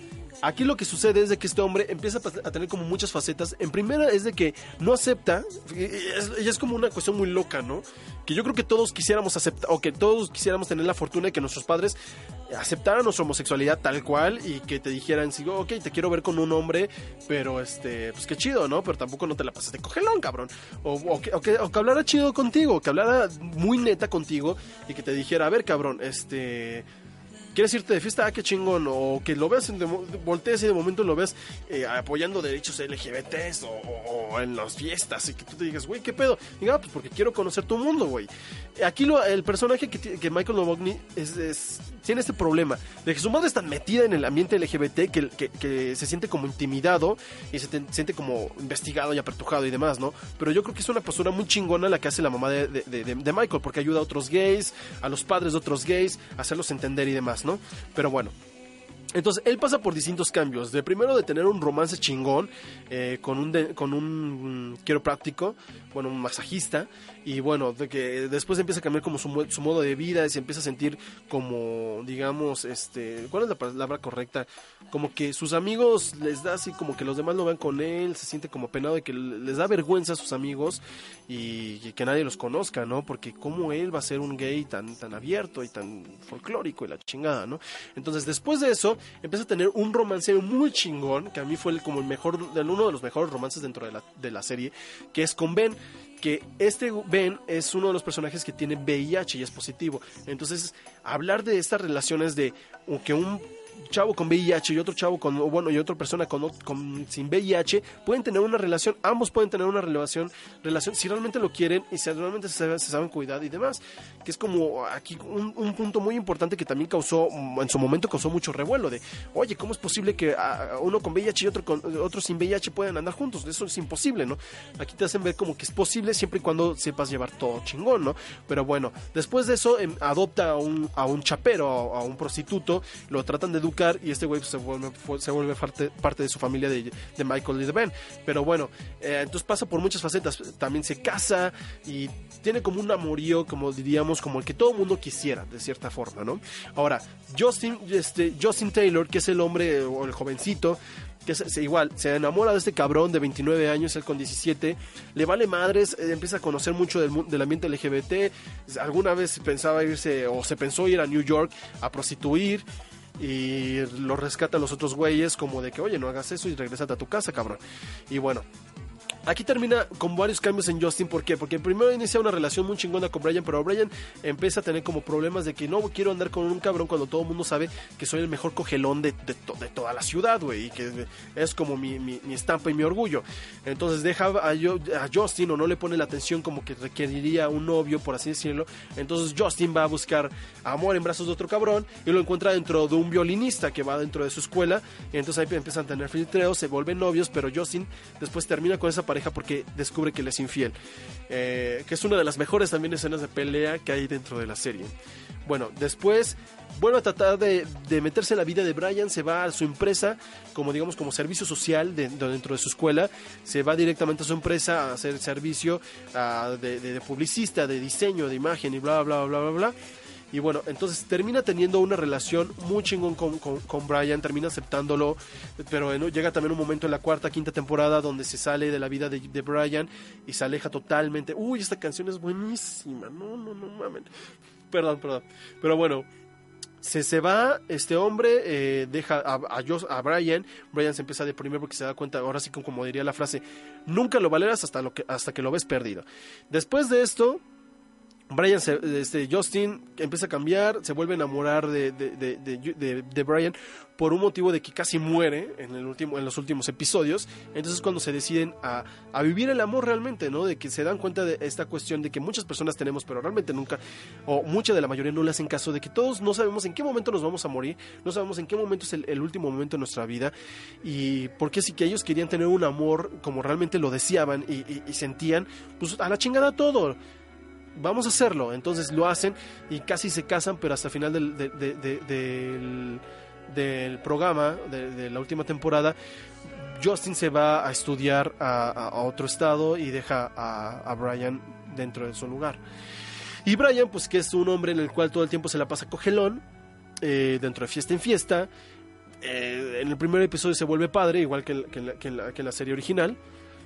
aquí lo que sucede es de que este hombre empieza a tener como muchas facetas. En primera es de que no acepta, es, es como una cuestión muy loca, ¿no? Que yo creo que todos quisiéramos aceptar, o que todos quisiéramos tener la fortuna de que nuestros padres aceptaran nuestra homosexualidad tal cual y que te dijeran, sí, ok, te quiero ver con un hombre, pero este, pues qué chido, ¿no? Pero tampoco no te la pases de cogelón, cabrón. O que hablara chido contigo, que hablara muy neta contigo y que te dijera, a ver, cabrón, este... ¿Quieres irte de fiesta? Ah, qué chingón. O que lo veas, en de, voltees y de momento lo ves eh, apoyando derechos LGBTs o, en las fiestas y que tú te digas, güey, ¿qué pedo? Diga, pues porque quiero conocer tu mundo, güey. Aquí lo, el personaje que, que Michael Novotny es, es- tiene este problema de que su madre está metida en el ambiente LGBT que, que- se siente como intimidado y se te- siente como investigado y apertujado y demás, ¿no? Pero yo creo que es una postura muy chingona la que hace la mamá de- de Michael porque ayuda a otros gays, a los padres de otros gays, a hacerlos entender y demás, ¿no? Pero bueno. Entonces, él pasa por distintos cambios. De primero de tener un romance chingón eh, con un de- con un mm, quiropráctico, bueno, un masajista, y bueno, de que después empieza a cambiar como su, su modo de vida, y se empieza a sentir como, digamos, este, ¿cuál es la palabra correcta? Como que sus amigos les da así como que los demás lo vean con él, se siente como penado de que les da vergüenza a sus amigos y, y que nadie los conozca, ¿no? Porque cómo él va a ser un gay tan, tan abierto y tan folclórico y la chingada, ¿no? Entonces después de eso empieza a tener un romance muy chingón, que a mí fue como el mejor, uno de los mejores romances dentro de la, de la serie, que es con Ben que este Ben es uno de los personajes que tiene VIH y es positivo. Entonces, hablar de estas relaciones de que un chavo con VIH y otro chavo con bueno y otra persona con, con- sin VIH pueden tener una relación ambos pueden tener una relación relación si realmente lo quieren y si realmente se, saben- cuidar y demás que es como aquí un, un punto muy importante que también causó en su momento causó mucho revuelo de oye cómo es posible que uno con VIH y otro con otro sin VIH puedan andar juntos eso es imposible no aquí te hacen ver como que es posible siempre y cuando sepas llevar todo chingón no pero bueno después de eso em, adopta a un a un chapero a, a un prostituto lo tratan de educar y este güey pues, se vuelve parte, parte de su familia de, de Michael y de Ben. Pero bueno eh, entonces pasa por muchas facetas. También se casa y tiene como un amorío como diríamos como el que todo mundo quisiera de cierta forma no ahora Justin este Justin Taylor que es el hombre o el jovencito que es, igual se enamora de este cabrón de 29 años, él con 17, le vale madres, eh, empieza a conocer mucho del, del ambiente LGBT, alguna vez pensaba irse o se pensó ir a New York a prostituir y lo rescatan los otros güeyes como de que, oye, no hagas eso y regresate a tu casa, cabrón. Y bueno, Aquí termina con varios cambios en Justin, ¿por qué? Porque primero inicia una relación muy chingona con Brian, pero Brian empieza a tener como problemas de que no quiero andar con un cabrón cuando todo el mundo sabe que soy el mejor cogelón de, de to- de toda la ciudad, güey, y que es como mi, mi- estampa y mi orgullo. Entonces deja a, Justin o no le pone la atención como que requeriría un novio, por así decirlo. Entonces Justin va a buscar amor en brazos de otro cabrón y lo encuentra dentro de un violinista que va dentro de su escuela. Entonces ahí empiezan a tener filtreos, se vuelven novios, pero Justin después termina con esa pareja porque descubre que le es infiel. Eh, que es una de las mejores también escenas de pelea que hay dentro de la serie. Bueno, después vuelve a tratar de, de meterse en la vida de Brian, se va a su empresa, como digamos, como servicio social de- de- dentro de su escuela, se va directamente a su empresa a hacer servicio ah, de publicista, de diseño, de imagen y bla, bla, bla, bla, bla. Y bueno, entonces termina teniendo una relación muy chingón con, con, Brian, termina aceptándolo, pero bueno, llega también un momento en la cuarta, quinta temporada donde se sale de la vida de, de Brian y se aleja totalmente. Uy, esta canción es buenísima, no, no, no mames. Perdón, perdón. Pero bueno, se, se va este hombre, eh, deja a, a, a Brian, Brian se empieza a deprimir porque se da cuenta, ahora sí como, como diría la frase, nunca lo valeras hasta, lo que, hasta que lo ves perdido. Después de esto, Brian, se- este, Justin empieza a cambiar, se vuelve a enamorar de, de, de, de- Brian por un motivo de que casi muere en, el último, en los últimos episodios. Entonces cuando se deciden a, a vivir el amor realmente, ¿no? De que se dan cuenta de esta cuestión de que muchas personas tenemos, pero realmente nunca, o mucha de la mayoría no le hacen caso, de que todos no sabemos en qué momento nos vamos a morir, no sabemos en qué momento es el, el último momento de nuestra vida, y porque sí que ellos querían tener un amor como realmente lo deseaban y- y sentían, pues a la chingada todo vamos a hacerlo. Entonces lo hacen y casi se casan, pero hasta el final del, de- de- de- del, programa, de, la última temporada, Justin se va a estudiar a, otro estado y deja a, a Brian dentro de su lugar. Y Brian, pues que es un hombre en el cual todo el tiempo se la pasa cogelón, eh, dentro de fiesta en fiesta. Eh, en el primer episodio se vuelve padre, igual que la- que que la serie original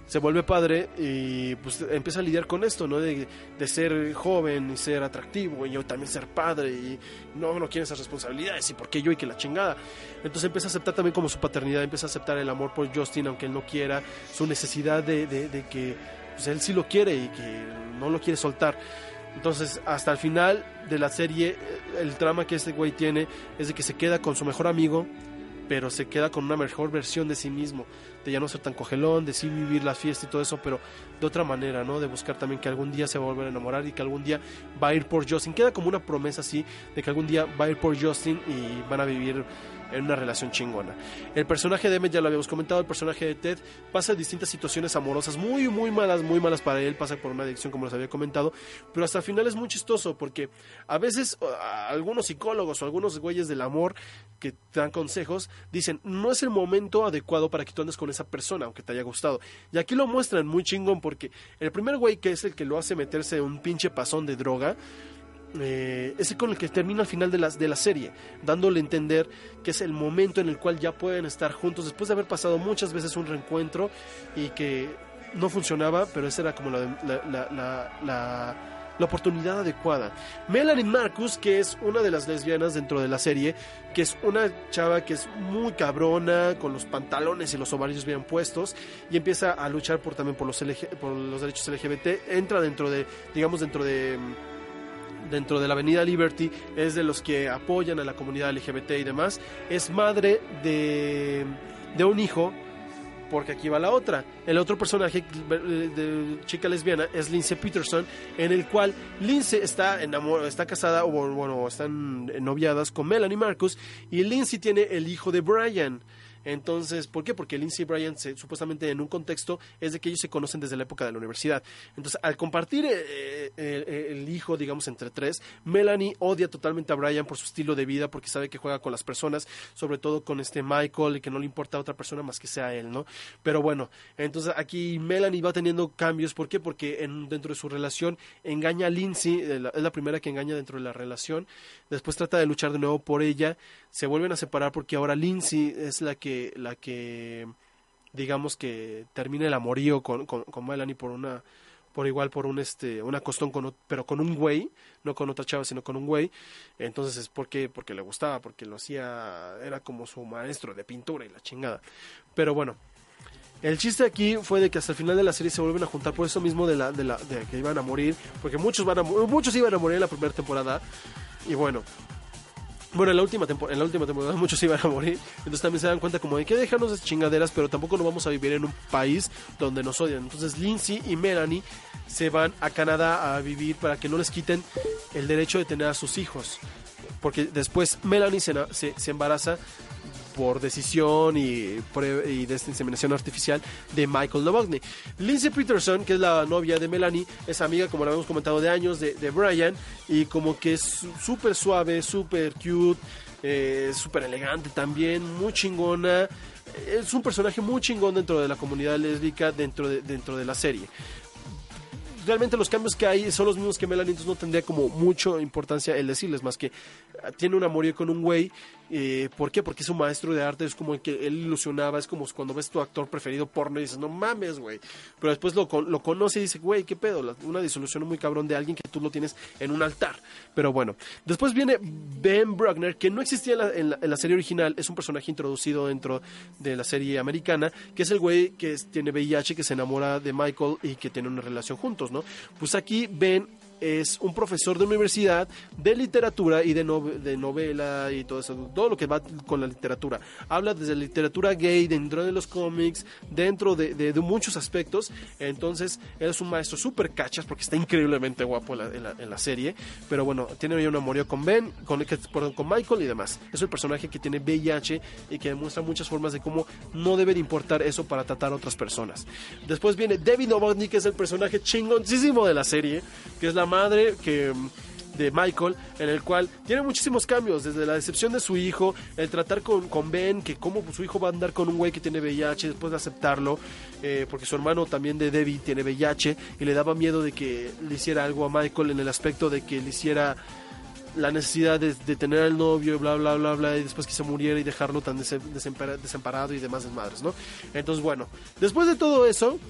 se vuelve padre y pues empieza a lidiar con esto, ¿no? De, de ser joven y ser atractivo y yo también ser padre y no, no quiere esas responsabilidades y por qué yo y que la chingada. Entonces empieza a aceptar también como su paternidad, empieza a aceptar el amor por Justin aunque él no quiera, su necesidad de, de- de que pues, él sí lo quiere y que no lo quiere soltar. Entonces, hasta el final de la serie, el trama que este güey tiene es de que se queda con su mejor amigo, pero se queda con una mejor versión de sí mismo, de ya no ser tan cogelón, de sí vivir la fiesta y todo eso, pero de otra manera, ¿no? De buscar también que algún día se va a volver a enamorar y que algún día va a ir por Justin. Queda como una promesa así de que algún día va a ir por Justin y van a vivir en una relación chingona. El personaje de Emmett ya lo habíamos comentado, el personaje de Ted pasa distintas situaciones amorosas muy, muy malas, muy malas para él, pasa por una adicción como les había comentado, pero hasta el final es muy chistoso porque a veces algunos psicólogos o algunos güeyes del amor que dan consejos dicen no es el momento adecuado para que tú andes con esa persona aunque te haya gustado y aquí lo muestran muy chingón porque el primer güey que es el que lo hace meterse un pinche pasón de droga eh, ese con el que termina al final de la, de la serie, dándole a entender que es el momento en el cual ya pueden estar juntos después de haber pasado muchas veces un reencuentro y que no funcionaba, pero esa era como la, la, la, la- la- la oportunidad adecuada. Melanie Marcus, que es una de las lesbianas dentro de la serie, que es una chava que es muy cabrona, con los pantalones y los ovarios bien puestos, y empieza a luchar por también por los, LG por los derechos LGBT, entra dentro de, digamos, dentro de mm, dentro de la Avenida Liberty, es de los que apoyan a la comunidad LGBT y demás, es madre de, de un hijo, porque aquí va la otra. El otro personaje eh, de chica lesbiana es Lindsay Peterson, en el cual Lindsay está enamor está casada, o bueno, están noviadas con Melanie Marcus, y Lindsay tiene el hijo de Brian. Entonces, ¿por qué? Porque Lindsay y Brian, se- supuestamente en un contexto, es de que ellos se conocen desde la época de la universidad. Entonces, al compartir eh, eh, el, hijo, digamos, entre tres, Melanie odia totalmente a Brian por su estilo de vida, porque sabe que juega con las personas, sobre todo con este Michael, y que no le importa a otra persona más que sea él, ¿no? Pero bueno, entonces aquí Melanie va teniendo cambios. ¿Por qué? Porque en- dentro de su relación engaña a Lindsay, es la primera que engaña dentro de la relación. Después trata de luchar de nuevo por ella. Se vuelven a separar porque ahora Lindsay es la que, la que digamos que termina el amorío con, con, con Melanie por una por igual por un este una costón con pero con un güey no con otra chava sino con un güey. Entonces es porque porque le gustaba porque lo hacía era como su maestro de pintura y la chingada. Pero bueno el chiste aquí fue de que hasta el final de la serie se vuelven a juntar por eso mismo de la de la de que iban a morir porque muchos van a mu- muchos iban a morir en la primera temporada. Y bueno bueno, en la última temporada, en la última temporada muchos iban a morir, entonces también se dan cuenta como de que déjanos de chingaderas, pero tampoco no vamos a vivir en un país donde nos odian. Entonces Lindsay y Melanie se van a Canadá a vivir para que no les quiten el derecho de tener a sus hijos, porque después Melanie se, se embaraza por decisión y, y de esta inseminación artificial de Michael Novotny. Lindsay Peterson, que es la novia de Melanie, es amiga, como lo habíamos comentado, de años de, Brian y como que es súper suave, súper cute, eh, súper elegante también, muy chingona. Es un personaje muy chingón dentro de la comunidad lésbica, dentro de, dentro de la serie realmente los cambios que hay son los mismos que Melanie, entonces no tendría como mucha importancia el decirles, más que tiene un amorío con un güey. Eh, ¿Por qué? Porque es un maestro de arte, es como el que él ilusionaba, es como cuando ves tu actor preferido porno y dices, no mames, güey. Pero después lo, lo conoce y dice, güey, ¿qué pedo? Una disolución muy cabrón de alguien que tú lo tienes en un altar. Pero bueno, después viene Ben Bruckner, que no existía en la, en la- serie original, es un personaje introducido dentro de la serie americana, que es el güey que tiene VIH, que se enamora de Michael y que tiene una relación juntos, ¿no? Pues aquí Ben es un profesor de universidad de literatura y de, nove- de novela y todo eso, todo lo que va con la literatura. Habla desde literatura gay, dentro de los cómics, dentro de, de- de muchos aspectos. Entonces, él es un maestro súper cachas porque está increíblemente guapo en la, en la- en la serie. Pero bueno, tiene ya un amorío con Ben, con, perdón, con Michael y demás. Es el personaje que tiene VIH y que demuestra muchas formas de cómo no debe de importar eso para tratar a otras personas. Después viene David Novotny, que es el personaje chingoncísimo de la serie, que es la madre que de Michael, en el cual tiene muchísimos cambios, desde la decepción de su hijo, el tratar con, con Ben, que cómo su hijo va a andar con un güey que tiene VIH, después de aceptarlo, eh, porque su hermano también de Debbie tiene VIH, y le daba miedo de que le hiciera algo a Michael en el aspecto de que le hiciera la necesidad de, tener al novio, bla, bla, bla, bla, y después que se muriera y dejarlo tan dese- desempara- desamparado y demás desmadres, ¿no? Entonces, bueno, después de todo eso,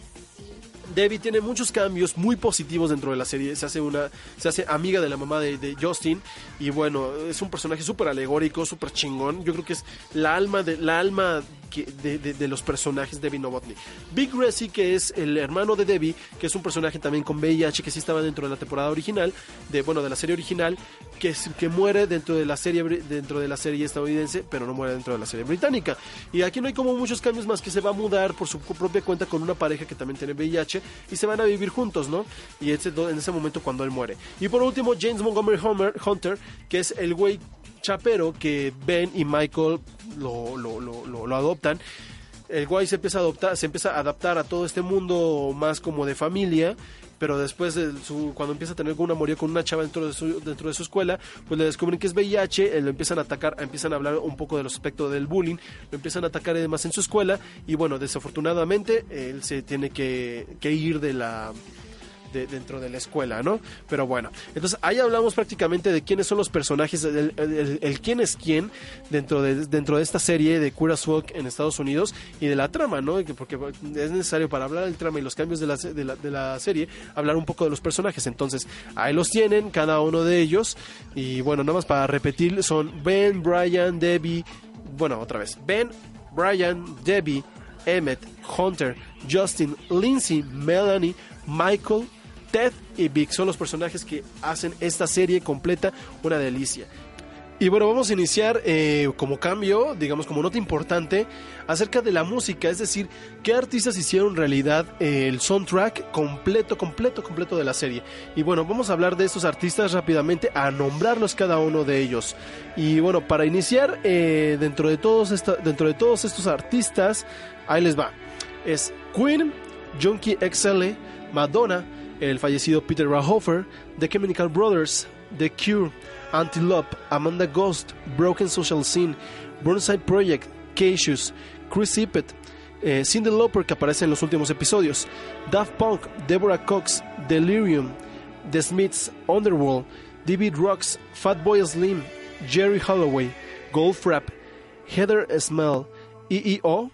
Debbie tiene muchos cambios muy positivos dentro de la serie. Se hace una, se hace amiga de la mamá de, Justin y bueno, es un personaje súper alegórico, súper chingón. Yo creo que es la alma de la alma de, los personajes de Debbie Novotny. Big Resi, que es el hermano de Debbie, que es un personaje también con VIH que sí estaba dentro de la temporada original, de bueno, de la serie original, que, es- que muere dentro de la serie dentro de la serie estadounidense, pero no muere dentro de la serie británica. Y aquí no hay como muchos cambios más que se va a mudar por su propia cuenta con una pareja que también tiene VIH y se van a vivir juntos, ¿no? Y ese, en ese momento cuando él muere. Y por último, James Montgomery Hunter, que es el güey chapero que Ben y Michael lo, lo, lo, lo- adoptan. El güey se empieza a se empieza a adaptar a todo este mundo más como de familia, pero después de su, cuando empieza a tener un amorío con una chava dentro de su, dentro de su escuela, pues le descubren que es VIH, eh, lo empiezan a atacar, empiezan a hablar un poco del aspecto del bullying, lo empiezan a atacar y demás en su escuela, y bueno, desafortunadamente él se tiene que, que ir de la de- dentro de la escuela, ¿no? Pero bueno, entonces ahí hablamos prácticamente de quiénes son los personajes, el, quién es quién dentro de, dentro de esta serie de Cura Folk en Estados Unidos y de la trama, ¿no? Que- Porque es necesario para hablar del trama y los cambios de la, de la, de la serie, hablar un poco de los personajes. Entonces, ahí los tienen, cada uno de ellos. Y bueno, nada más para repetir, son Ben, Brian, Debbie, bueno, otra vez, Ben, Brian, Debbie, Emmett, Hunter, Justin, Lindsay, Melanie, Michael, Ted y Vic son los personajes que hacen esta serie completa una delicia. Y bueno, vamos a iniciar eh, como cambio, digamos como nota importante, acerca de la música, es decir, qué artistas hicieron realidad eh, el soundtrack completo, completo, completo de la serie. Y bueno, vamos a hablar de estos artistas rápidamente, a nombrarlos cada uno de ellos. Y bueno, para iniciar, eh, dentro, de todos dentro de todos estos artistas, ahí les va. Es Queen, Junkie XL, Madonna, el fallecido Peter Rahofer, The Chemical Brothers, The Cure, Antelope, Amanda Ghost, Broken Social Scene, Burnside Project, Cassius, Chris Ippett, eh, Cyndi Lauper que aparece en los últimos episodios, Daft Punk, Deborah Cox, Delirium, The Smiths, Underworld, David Rocks, Fatboy Slim, Jerry Holloway, Goldfrapp, Heather Smell, EEO,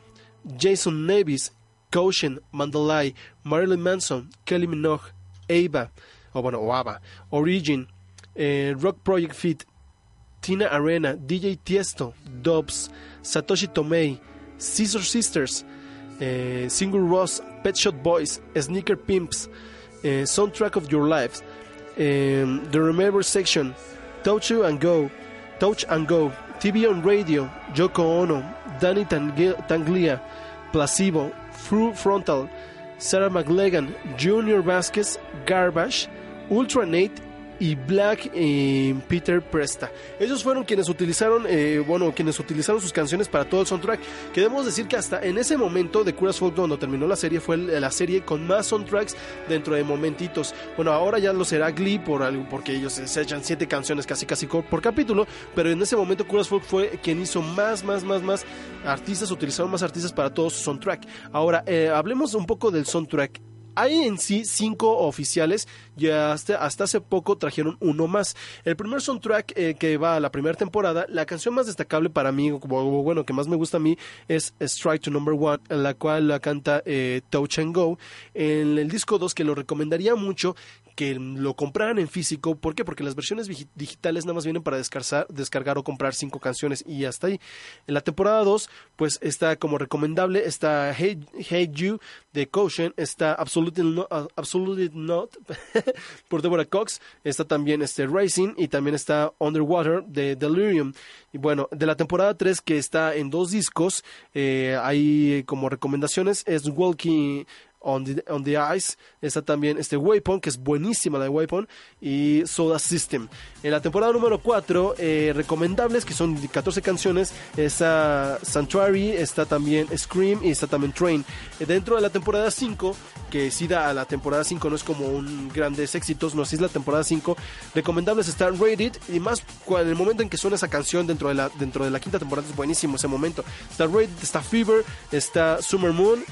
Jason Nevis, Caution, Mandalay, Marilyn Manson, Kelly Minogue, Ava, o bueno, o Ava, Origin, eh, Rock Project Fit, Tina Arena, DJ Tiesto, Dobbs, Satoshi Tomei, Scissor Sisters, eh, Single Ross, Pet Shop Boys, Sneaker Pimps, eh, Soundtrack of Your Lives, The Remember Section, Touch You and Go, Touch and Go, TV on Radio, Yoko Ono, Danny Tangli- Tanglia, Placebo, Full Frontal, Sarah McLegan, Junior Vasquez, Garbage, Ultra Nate y Black eh, Peter Presta. Ellos fueron quienes utilizaron, eh, bueno, quienes utilizaron sus canciones para todo el soundtrack. Que debemos decir que hasta en ese momento de Curas Folk, cuando terminó la serie, fue la serie con más soundtracks dentro de momentitos. Bueno, ahora ya lo será Glee por algo, porque ellos se echan siete canciones casi casi por capítulo, pero en ese momento Curas Folk fue quien hizo más, más, más, más artistas, utilizaron más artistas para todo su soundtrack. Ahora, eh, hablemos un poco del soundtrack. Hay en sí cinco oficiales y hasta, hace poco trajeron uno más. El primer soundtrack eh, que va a la primera temporada, la canción más destacable para mí, o bueno, que más me gusta a mí, es Strike to Number One, en la cual la canta eh, Touch and Go. En el disco 2, que lo recomendaría mucho, que lo compraran en físico. ¿Por qué? Porque las versiones digitales nada más vienen para descargar, o comprar cinco canciones y hasta ahí. En la temporada 2, pues está como recomendable, está Hey You de Caution, está Absolutely Not, Absolutely Not por Deborah Cox, está también este Racing y también está Underwater de Delirium. Y bueno, de la temporada 3 que está en dos discos, eh, hay como recomendaciones, es Walking on the, on the Ice, está también este Waypoint, que es buenísima la de Waypoint, y Soda System. En la temporada número 4, eh, recomendables, que son 14 canciones, está Sanctuary, está también Scream y está también Train. Dentro de la temporada 5, que sí da a la temporada 5, no es como un grandes éxitos, no, sí es la temporada 5, recomendables está Rated, y más en el momento en que suena esa canción dentro de la, dentro de la quinta temporada, es buenísimo ese momento. Está Rated, está Fever, está Summer Moon,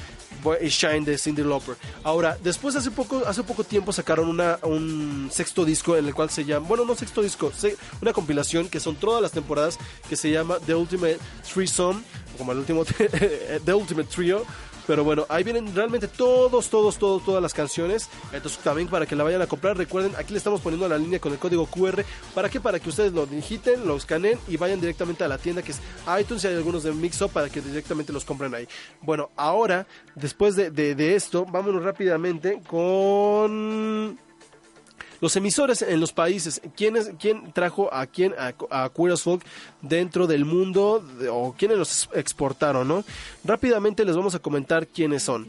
Shine de Cindy Lauper. Ahora, después hace poco, hace poco tiempo sacaron un sexto disco en el cual se llama, bueno, no sexto disco, una compilación que son todas las temporadas que se llama The Ultimate Threesome, como el último, The Ultimate Trio. Pero bueno, ahí vienen realmente todos, todos, todos, todas las canciones. Entonces también para que la vayan a comprar, recuerden, aquí le estamos poniendo la línea con el código QR. ¿Para qué? Para que ustedes lo digiten, lo escaneen y vayan directamente a la tienda que es iTunes y hay algunos de Mixup para que directamente los compren ahí. Bueno, ahora, después de, de- de esto, vámonos rápidamente con los emisores en los países. ¿Quién, es, quién trajo a quién a, a Queer Folk dentro del mundo o quiénes los exportaron, no? Rápidamente les vamos a comentar quiénes son.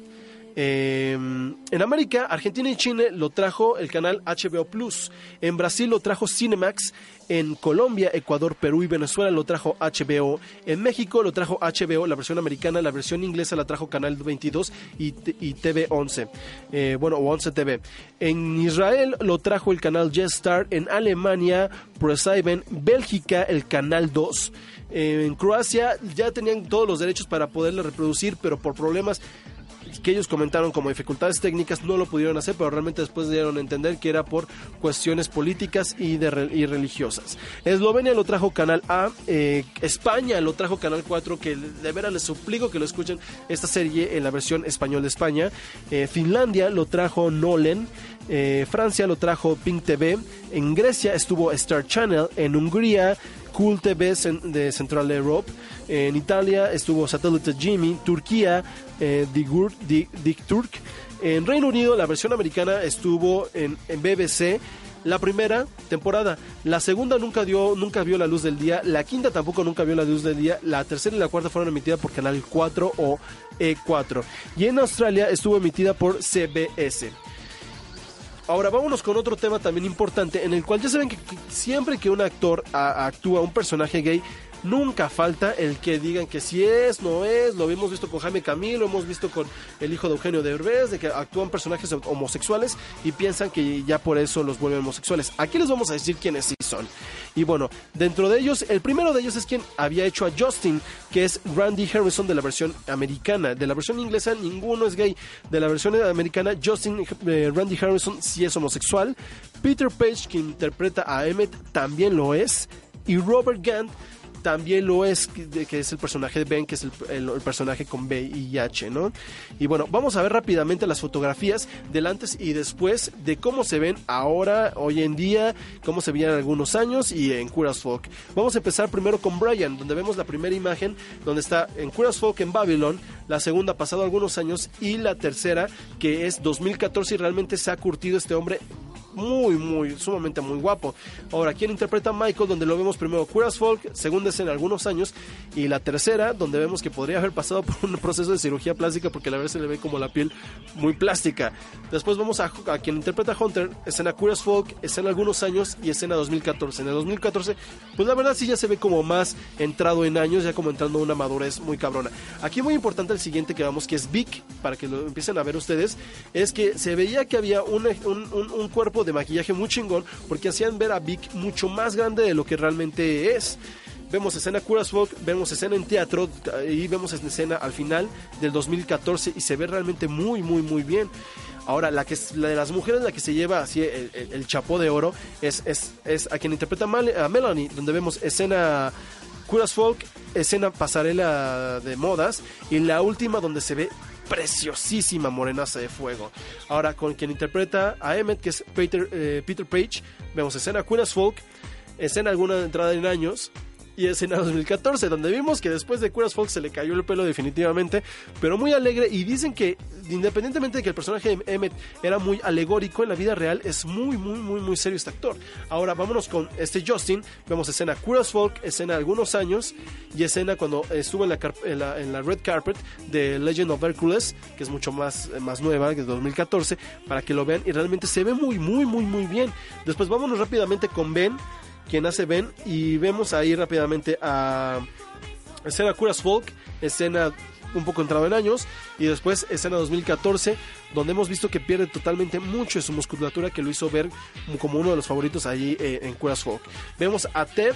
Eh, en América, Argentina y Chile lo trajo el canal HBO Plus. En Brasil lo trajo Cinemax. En Colombia, Ecuador, Perú y Venezuela lo trajo HBO. En México lo trajo HBO, la versión americana. La versión inglesa la trajo Canal 22 y, y TV 11. Eh, bueno, o 11 TV. En Israel lo trajo el canal Star. En Alemania, ProSieben. Bélgica, el Canal 2. Eh, en Croacia ya tenían todos los derechos para poderla reproducir, pero por problemas que ellos comentaron como dificultades técnicas no lo pudieron hacer, pero realmente después dieron a entender que era por cuestiones políticas y, de religiosas. Eslovenia lo trajo Canal A, eh, España lo trajo Canal 4, que de veras les suplico que lo escuchen esta serie en la versión español de España. Eh, Finlandia lo trajo Nolen. eh, Francia lo trajo Pink TV. En Grecia estuvo Star Channel. En Hungría Cool TV de Central Europe. En Italia estuvo Satellite Jimmy. Turquía, eh, Dick Turk. En Reino Unido, la versión americana estuvo en, en BBC. La primera temporada, la segunda nunca dio, nunca vio la luz del día, la quinta tampoco nunca vio la luz del día, la tercera y la cuarta fueron emitidas por Canal 4 o E4 y en Australia estuvo emitida por CBS. Ahora vámonos con otro tema también importante en el cual ya saben que, siempre que un actor actúa un personaje gay nunca falta el que digan que si es, no es, lo hemos visto con Jaime Camilo, lo hemos visto con el hijo de Eugenio Derbez, de que actúan personajes homosexuales y piensan que ya por eso los vuelven homosexuales. Aquí les vamos a decir quiénes sí son. Y bueno, dentro de ellos, el primero de ellos es quien había hecho a Justin, que es Randy Harrison de la versión americana. De la versión inglesa ninguno es gay. De la versión americana, Justin eh, Randy Harrison sí es homosexual. Peter Page, que interpreta a Emmett, también lo es. Y Robert Gant también lo es, que que es el personaje de Ben, que es el, personaje con B y H, ¿no? Y bueno, vamos a ver rápidamente las fotografías del antes y después de cómo se ven ahora, hoy en día, cómo se veían algunos años y en Curas Folk. Vamos a empezar primero con Brian, donde vemos la primera imagen, donde está en Curas Folk en Babylon, la segunda pasado algunos años y la tercera que es 2014 y realmente se ha curtido este hombre muy, muy, sumamente muy guapo. Ahora, ¿quién interpreta a Michael? Donde lo vemos primero Queer as Folk, segunda escena algunos años, y la tercera, donde vemos que podría haber pasado por un proceso de cirugía plástica, porque la vez se le ve como la piel muy plástica. Después vamos a, a quien interpreta a Hunter, escena as Folk, escena algunos años y escena 2014. En el 2014, pues la verdad sí ya se ve como más entrado en años, ya como entrando una madurez muy cabrona. Aquí muy importante el siguiente que vamos, que es Vic, para que lo empiecen a ver ustedes, es que se veía que había un, un- un- un cuerpo de maquillaje muy chingón, porque hacían ver a Vic mucho más grande de lo que realmente es. Vemos escena Curas Folk, vemos escena en teatro y vemos escena al final del 2014 y se ve realmente muy, muy, muy bien. Ahora, la que la de las mujeres, la que se lleva así el, el- el chapó de oro, es, es, es a quien interpreta Mal- a Melanie, donde vemos escena Curas Folk, escena pasarela de modas, y la última donde se ve preciosísima morenaza de fuego. Ahora, con quien interpreta a Emmett, que es Peter, eh, Peter Page, vemos escena Queen as Folk, escena alguna de entrada en años y escena 2014, donde vimos que después de Queer as Folk se le cayó el pelo definitivamente, pero muy alegre y dicen que independientemente de que el personaje de Emmett era muy alegórico en la vida real, es muy, muy, muy, muy serio este actor. Ahora vámonos con este Justin, vemos escena Queer as Folk, escena algunos años y escena cuando estuvo en la, en la, red carpet de Legend of Hercules, que es mucho más, eh, más nueva, que es 2014, para que lo vean y realmente se ve muy, muy, muy, muy bien. Después vámonos rápidamente con Ben, quien hace Ben, y vemos ahí rápidamente a escena Curas Folk, escena un poco entrado en años, y después escena 2014, donde hemos visto que pierde totalmente mucho de su musculatura, que lo hizo ver como uno de los favoritos allí eh, en Curas Folk. Vemos a Ted,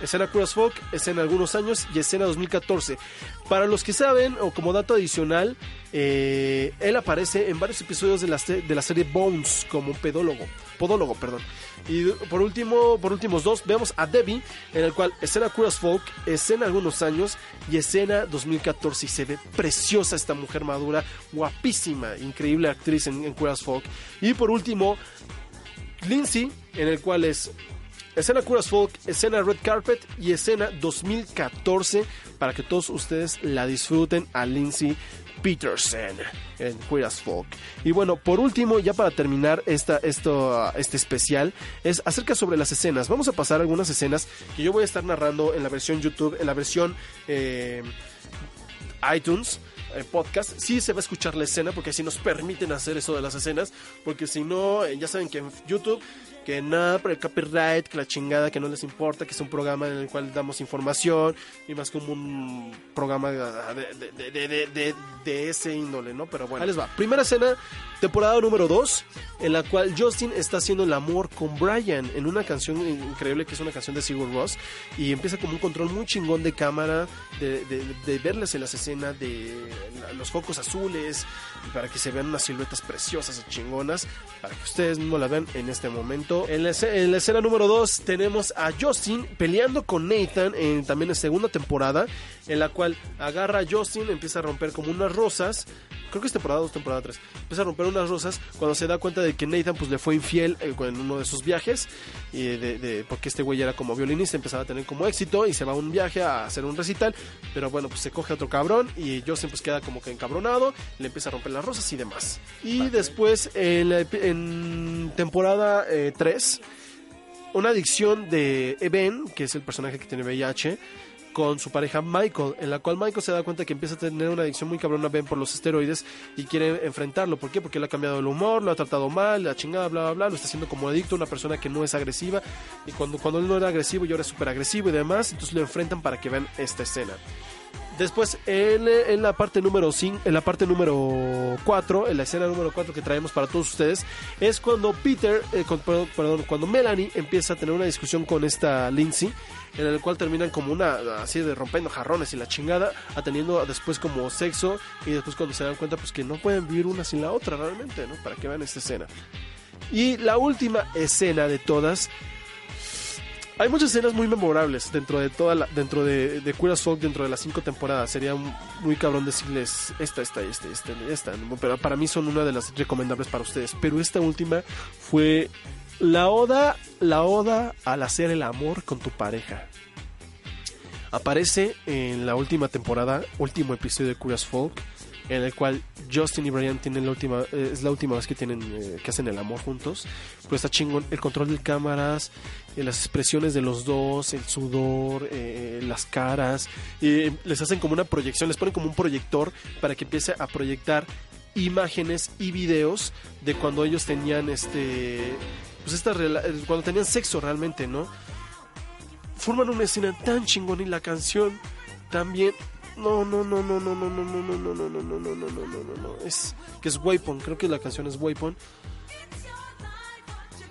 escena Curas Folk, escena algunos años y escena 2014. Para los que saben, o como dato adicional, eh, él aparece en varios episodios de la, de la serie Bones como un pedólogo, podólogo, perdón. Y por último, por últimos dos, vemos a Debbie, en el cual escena Curas Folk, escena algunos años y escena 2014. Y se ve preciosa esta mujer madura, guapísima, increíble actriz en, en Curas Folk. Y por último, Lindsay, en el cual es escena Curas Folk, escena Red Carpet y escena 2014 para que todos ustedes la disfruten a Lindsay Peterson en Queer as Folk. Y bueno, por último, ya para terminar esta, esto, este especial, es acerca sobre las escenas. Vamos a pasar algunas escenas que yo voy a estar narrando en la versión YouTube, en la versión eh, iTunes. eh, podcast, sí se va a escuchar la escena porque así nos permiten hacer eso de las escenas, porque si no, eh, ya saben que en YouTube que nada el copyright, que la chingada, que no les importa, que es un programa en el cual damos información y más como un programa de, de, de, de, ese índole, ¿no? Pero bueno, ahí les va. Primera escena, temporada número 2, en la cual Justin está haciendo el amor con Brian en una canción increíble que es una canción de Sigur Ross y empieza como un control muy chingón de cámara, de, de, de verles en las escenas, de los focos azules, para que se vean unas siluetas preciosas y chingonas, para que ustedes mismos la vean en este momento. En la, esce- en la escena número 2 tenemos a Justin peleando con Nathan en también en segunda temporada, en la cual agarra a Justin, empieza a romper como unas rosas. Creo que es temporada 2, temporada 3. Empieza a romper unas rosas cuando se da cuenta de que Nathan pues le fue infiel eh, en uno de sus viajes. Y de, de- porque este güey era como violinista, empezaba a tener como éxito y se va a un viaje a hacer un recital. Pero bueno, pues se coge a otro cabrón y Justin pues queda como que encabronado, le empieza a romper las rosas y demás. Y después en, en temporada 3, una adicción de Ben, que es el personaje que tiene VIH, con su pareja Michael, en la cual Michael se da cuenta que empieza a tener una adicción muy cabrona a Ben por los esteroides y quiere enfrentarlo. ¿Por qué? Porque le ha cambiado el humor, lo ha tratado mal, la chingada, bla, bla, bla, lo está haciendo como adicto, una persona que no es agresiva. Y cuando, cuando él no era agresivo y ahora es súper agresivo y demás, entonces lo enfrentan para que vean esta escena. Después, en, en la parte número 5, en la parte número 4, en la escena número 4 que traemos para todos ustedes, es cuando Peter, eh, con- perdón, cuando Melanie empieza a tener una discusión con esta Lindsay, en el cual terminan como una, así de rompiendo jarrones y la chingada, atendiendo después como sexo, y después cuando se dan cuenta, pues que no pueden vivir una sin la otra realmente, ¿no? Para que vean esta escena. Y la última escena de todas hay muchas escenas muy memorables dentro de toda la, dentro de, de Queer Folk, dentro de las cinco temporadas. Sería muy cabrón decirles esta, esta, esta, esta, esta. Pero para mí son una de las recomendables para ustedes. Pero esta última fue la oda, la oda al hacer el amor con tu pareja. Aparece en la última temporada, último episodio de Queer as Folk, en el cual Justin y Brian tienen la última, eh, es la última vez que tienen, eh, que hacen el amor juntos. Pero está chingón el control de cámaras, eh, las expresiones de los dos, el sudor, las caras. les hacen como una proyección, les ponen como un proyector para que empiece a proyectar imágenes y videos de cuando ellos tenían este pues esta cuando tenían sexo realmente, ¿no? Forman una escena tan chingona y la canción también no, no, no, no, no, no, no, no, no, no, no, no, no, no, no, no, no, no, no, es que es Weapon, creo que la canción es Weapon.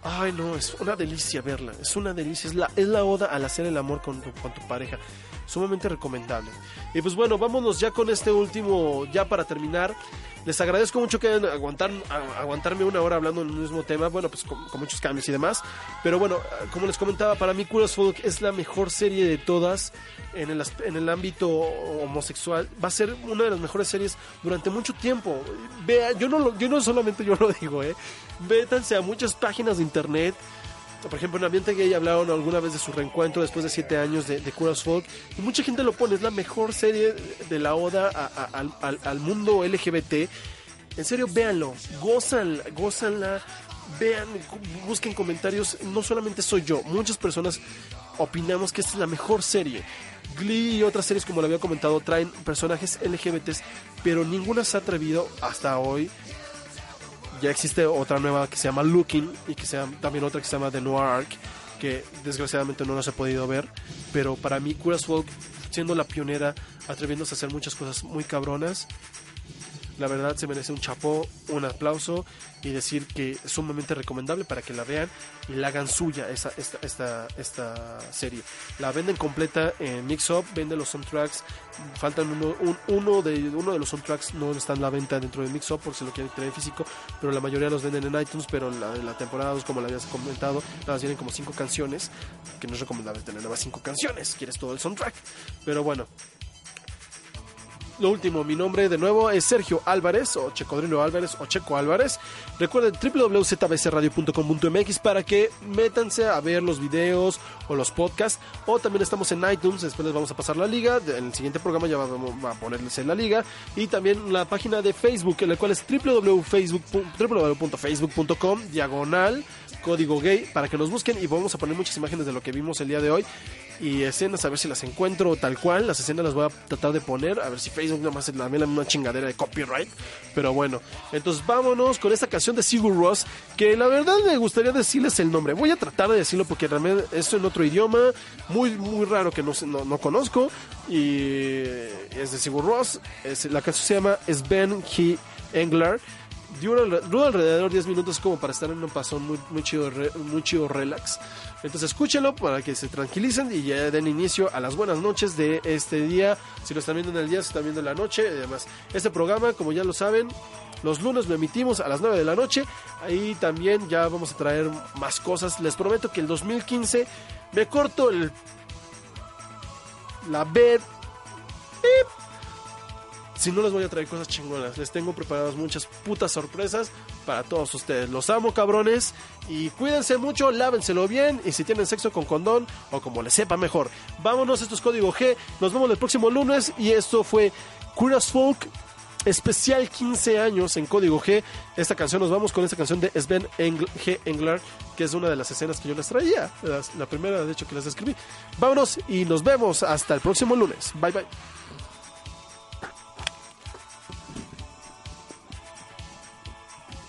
Ay, no, es una delicia verla, es una delicia, es la, es la oda al hacer el amor con tu, con tu pareja, sumamente recomendable. Y pues bueno, vámonos ya con este último, ya para terminar, Les agradezco mucho que hayan aguantarme una hora hablando un mismo tema, bueno, pues con, muchos cambios y demás. Pero bueno, como les comentaba, para mí Curious Folk es la mejor serie de todas en el, en el ámbito homosexual. Va a ser una de las mejores series durante mucho tiempo. Vea, yo no, yo no solamente yo lo digo, ¿eh? Vétanse a muchas páginas de internet. Por ejemplo, en Ambiente Gay hablaron alguna vez de su reencuentro después de siete años de, de Curious Folk. Y mucha gente lo pone, es la mejor serie de la oda al, mundo LGBT. En serio, véanlo, gozan, gozanla, vean, busquen comentarios. No solamente soy yo, muchas personas opinamos que esta es la mejor serie. Glee y otras series, como lo había comentado, traen personajes LGBTs, pero ninguna se ha atrevido hasta hoy ya existe otra nueva que se llama Looking y que se llama, también otra que se llama The Noir Arc, que desgraciadamente no las he podido ver, pero para mí Curious Folk, siendo la pionera, atreviéndose a hacer muchas cosas muy cabronas, la verdad se merece un chapó, un aplauso y decir que es sumamente recomendable para que la vean y la hagan suya esa, esta, esta, esta serie. La venden completa en Mix Up, vende los soundtracks, faltan uno, un- uno, de, uno de los soundtracks no está en la venta dentro de Mix Up por si lo quieren tener físico, pero la mayoría los venden en iTunes, pero la, temporada 2, como la habías comentado, nada más tienen como cinco canciones, que no es recomendable tener nada más cinco canciones, quieres todo el soundtrack. Pero bueno, lo último, mi nombre de nuevo es Sergio Álvarez o Checodrilo Álvarez o Checo Álvarez. Recuerden www.zbcradio.com.mx para que métanse a ver los videos o los podcasts. O también estamos en iTunes, después les vamos a pasar la liga. En el siguiente programa ya vamos a ponerles en la liga. Y también la página de Facebook, en la cual es www.facebook- www.facebook.com diagonal código gay para que nos busquen y vamos a poner muchas imágenes de lo que vimos el día de hoy y escenas a ver si las encuentro tal cual. Las escenas las voy a tratar de poner a ver si Facebook nada más la la misma chingadera de copyright. Pero bueno entonces vámonos con esta canción de Sigur Ross que la verdad me gustaría decirles el nombre. Voy a tratar de decirlo porque realmente es en otro idioma muy muy raro que no, no, no conozco. Y es de Sigur Ross la canción se llama Sven He Englar dura, alre- dura alrededor 10 minutos como para estar en un pasón muy, muy, chido, muy chido relax. Entonces escúchenlo para que se tranquilicen y ya den inicio a las buenas noches de este día. Si lo están viendo en el día, si están viendo en la noche. y Además, este programa, como ya lo saben, los lunes lo emitimos a las 9 de la noche. Ahí también ya vamos a traer más cosas. Les prometo que el 2015 me corto el la bed si no les voy a traer cosas chingonas, les tengo preparadas muchas putas sorpresas para todos ustedes. Los amo, cabrones. Y cuídense mucho, lávenselo bien. Y si tienen sexo con condón o como les sepa mejor. Vámonos, esto es Código G. Nos vemos el próximo lunes. Y esto fue Curious Folk especial 15 años en Código G. Esta canción, nos vamos con esta canción de Sven G. Engler, que es una de las escenas que yo les traía. La, la primera, de hecho, que les escribí. Vámonos y nos vemos hasta el próximo lunes. Bye bye.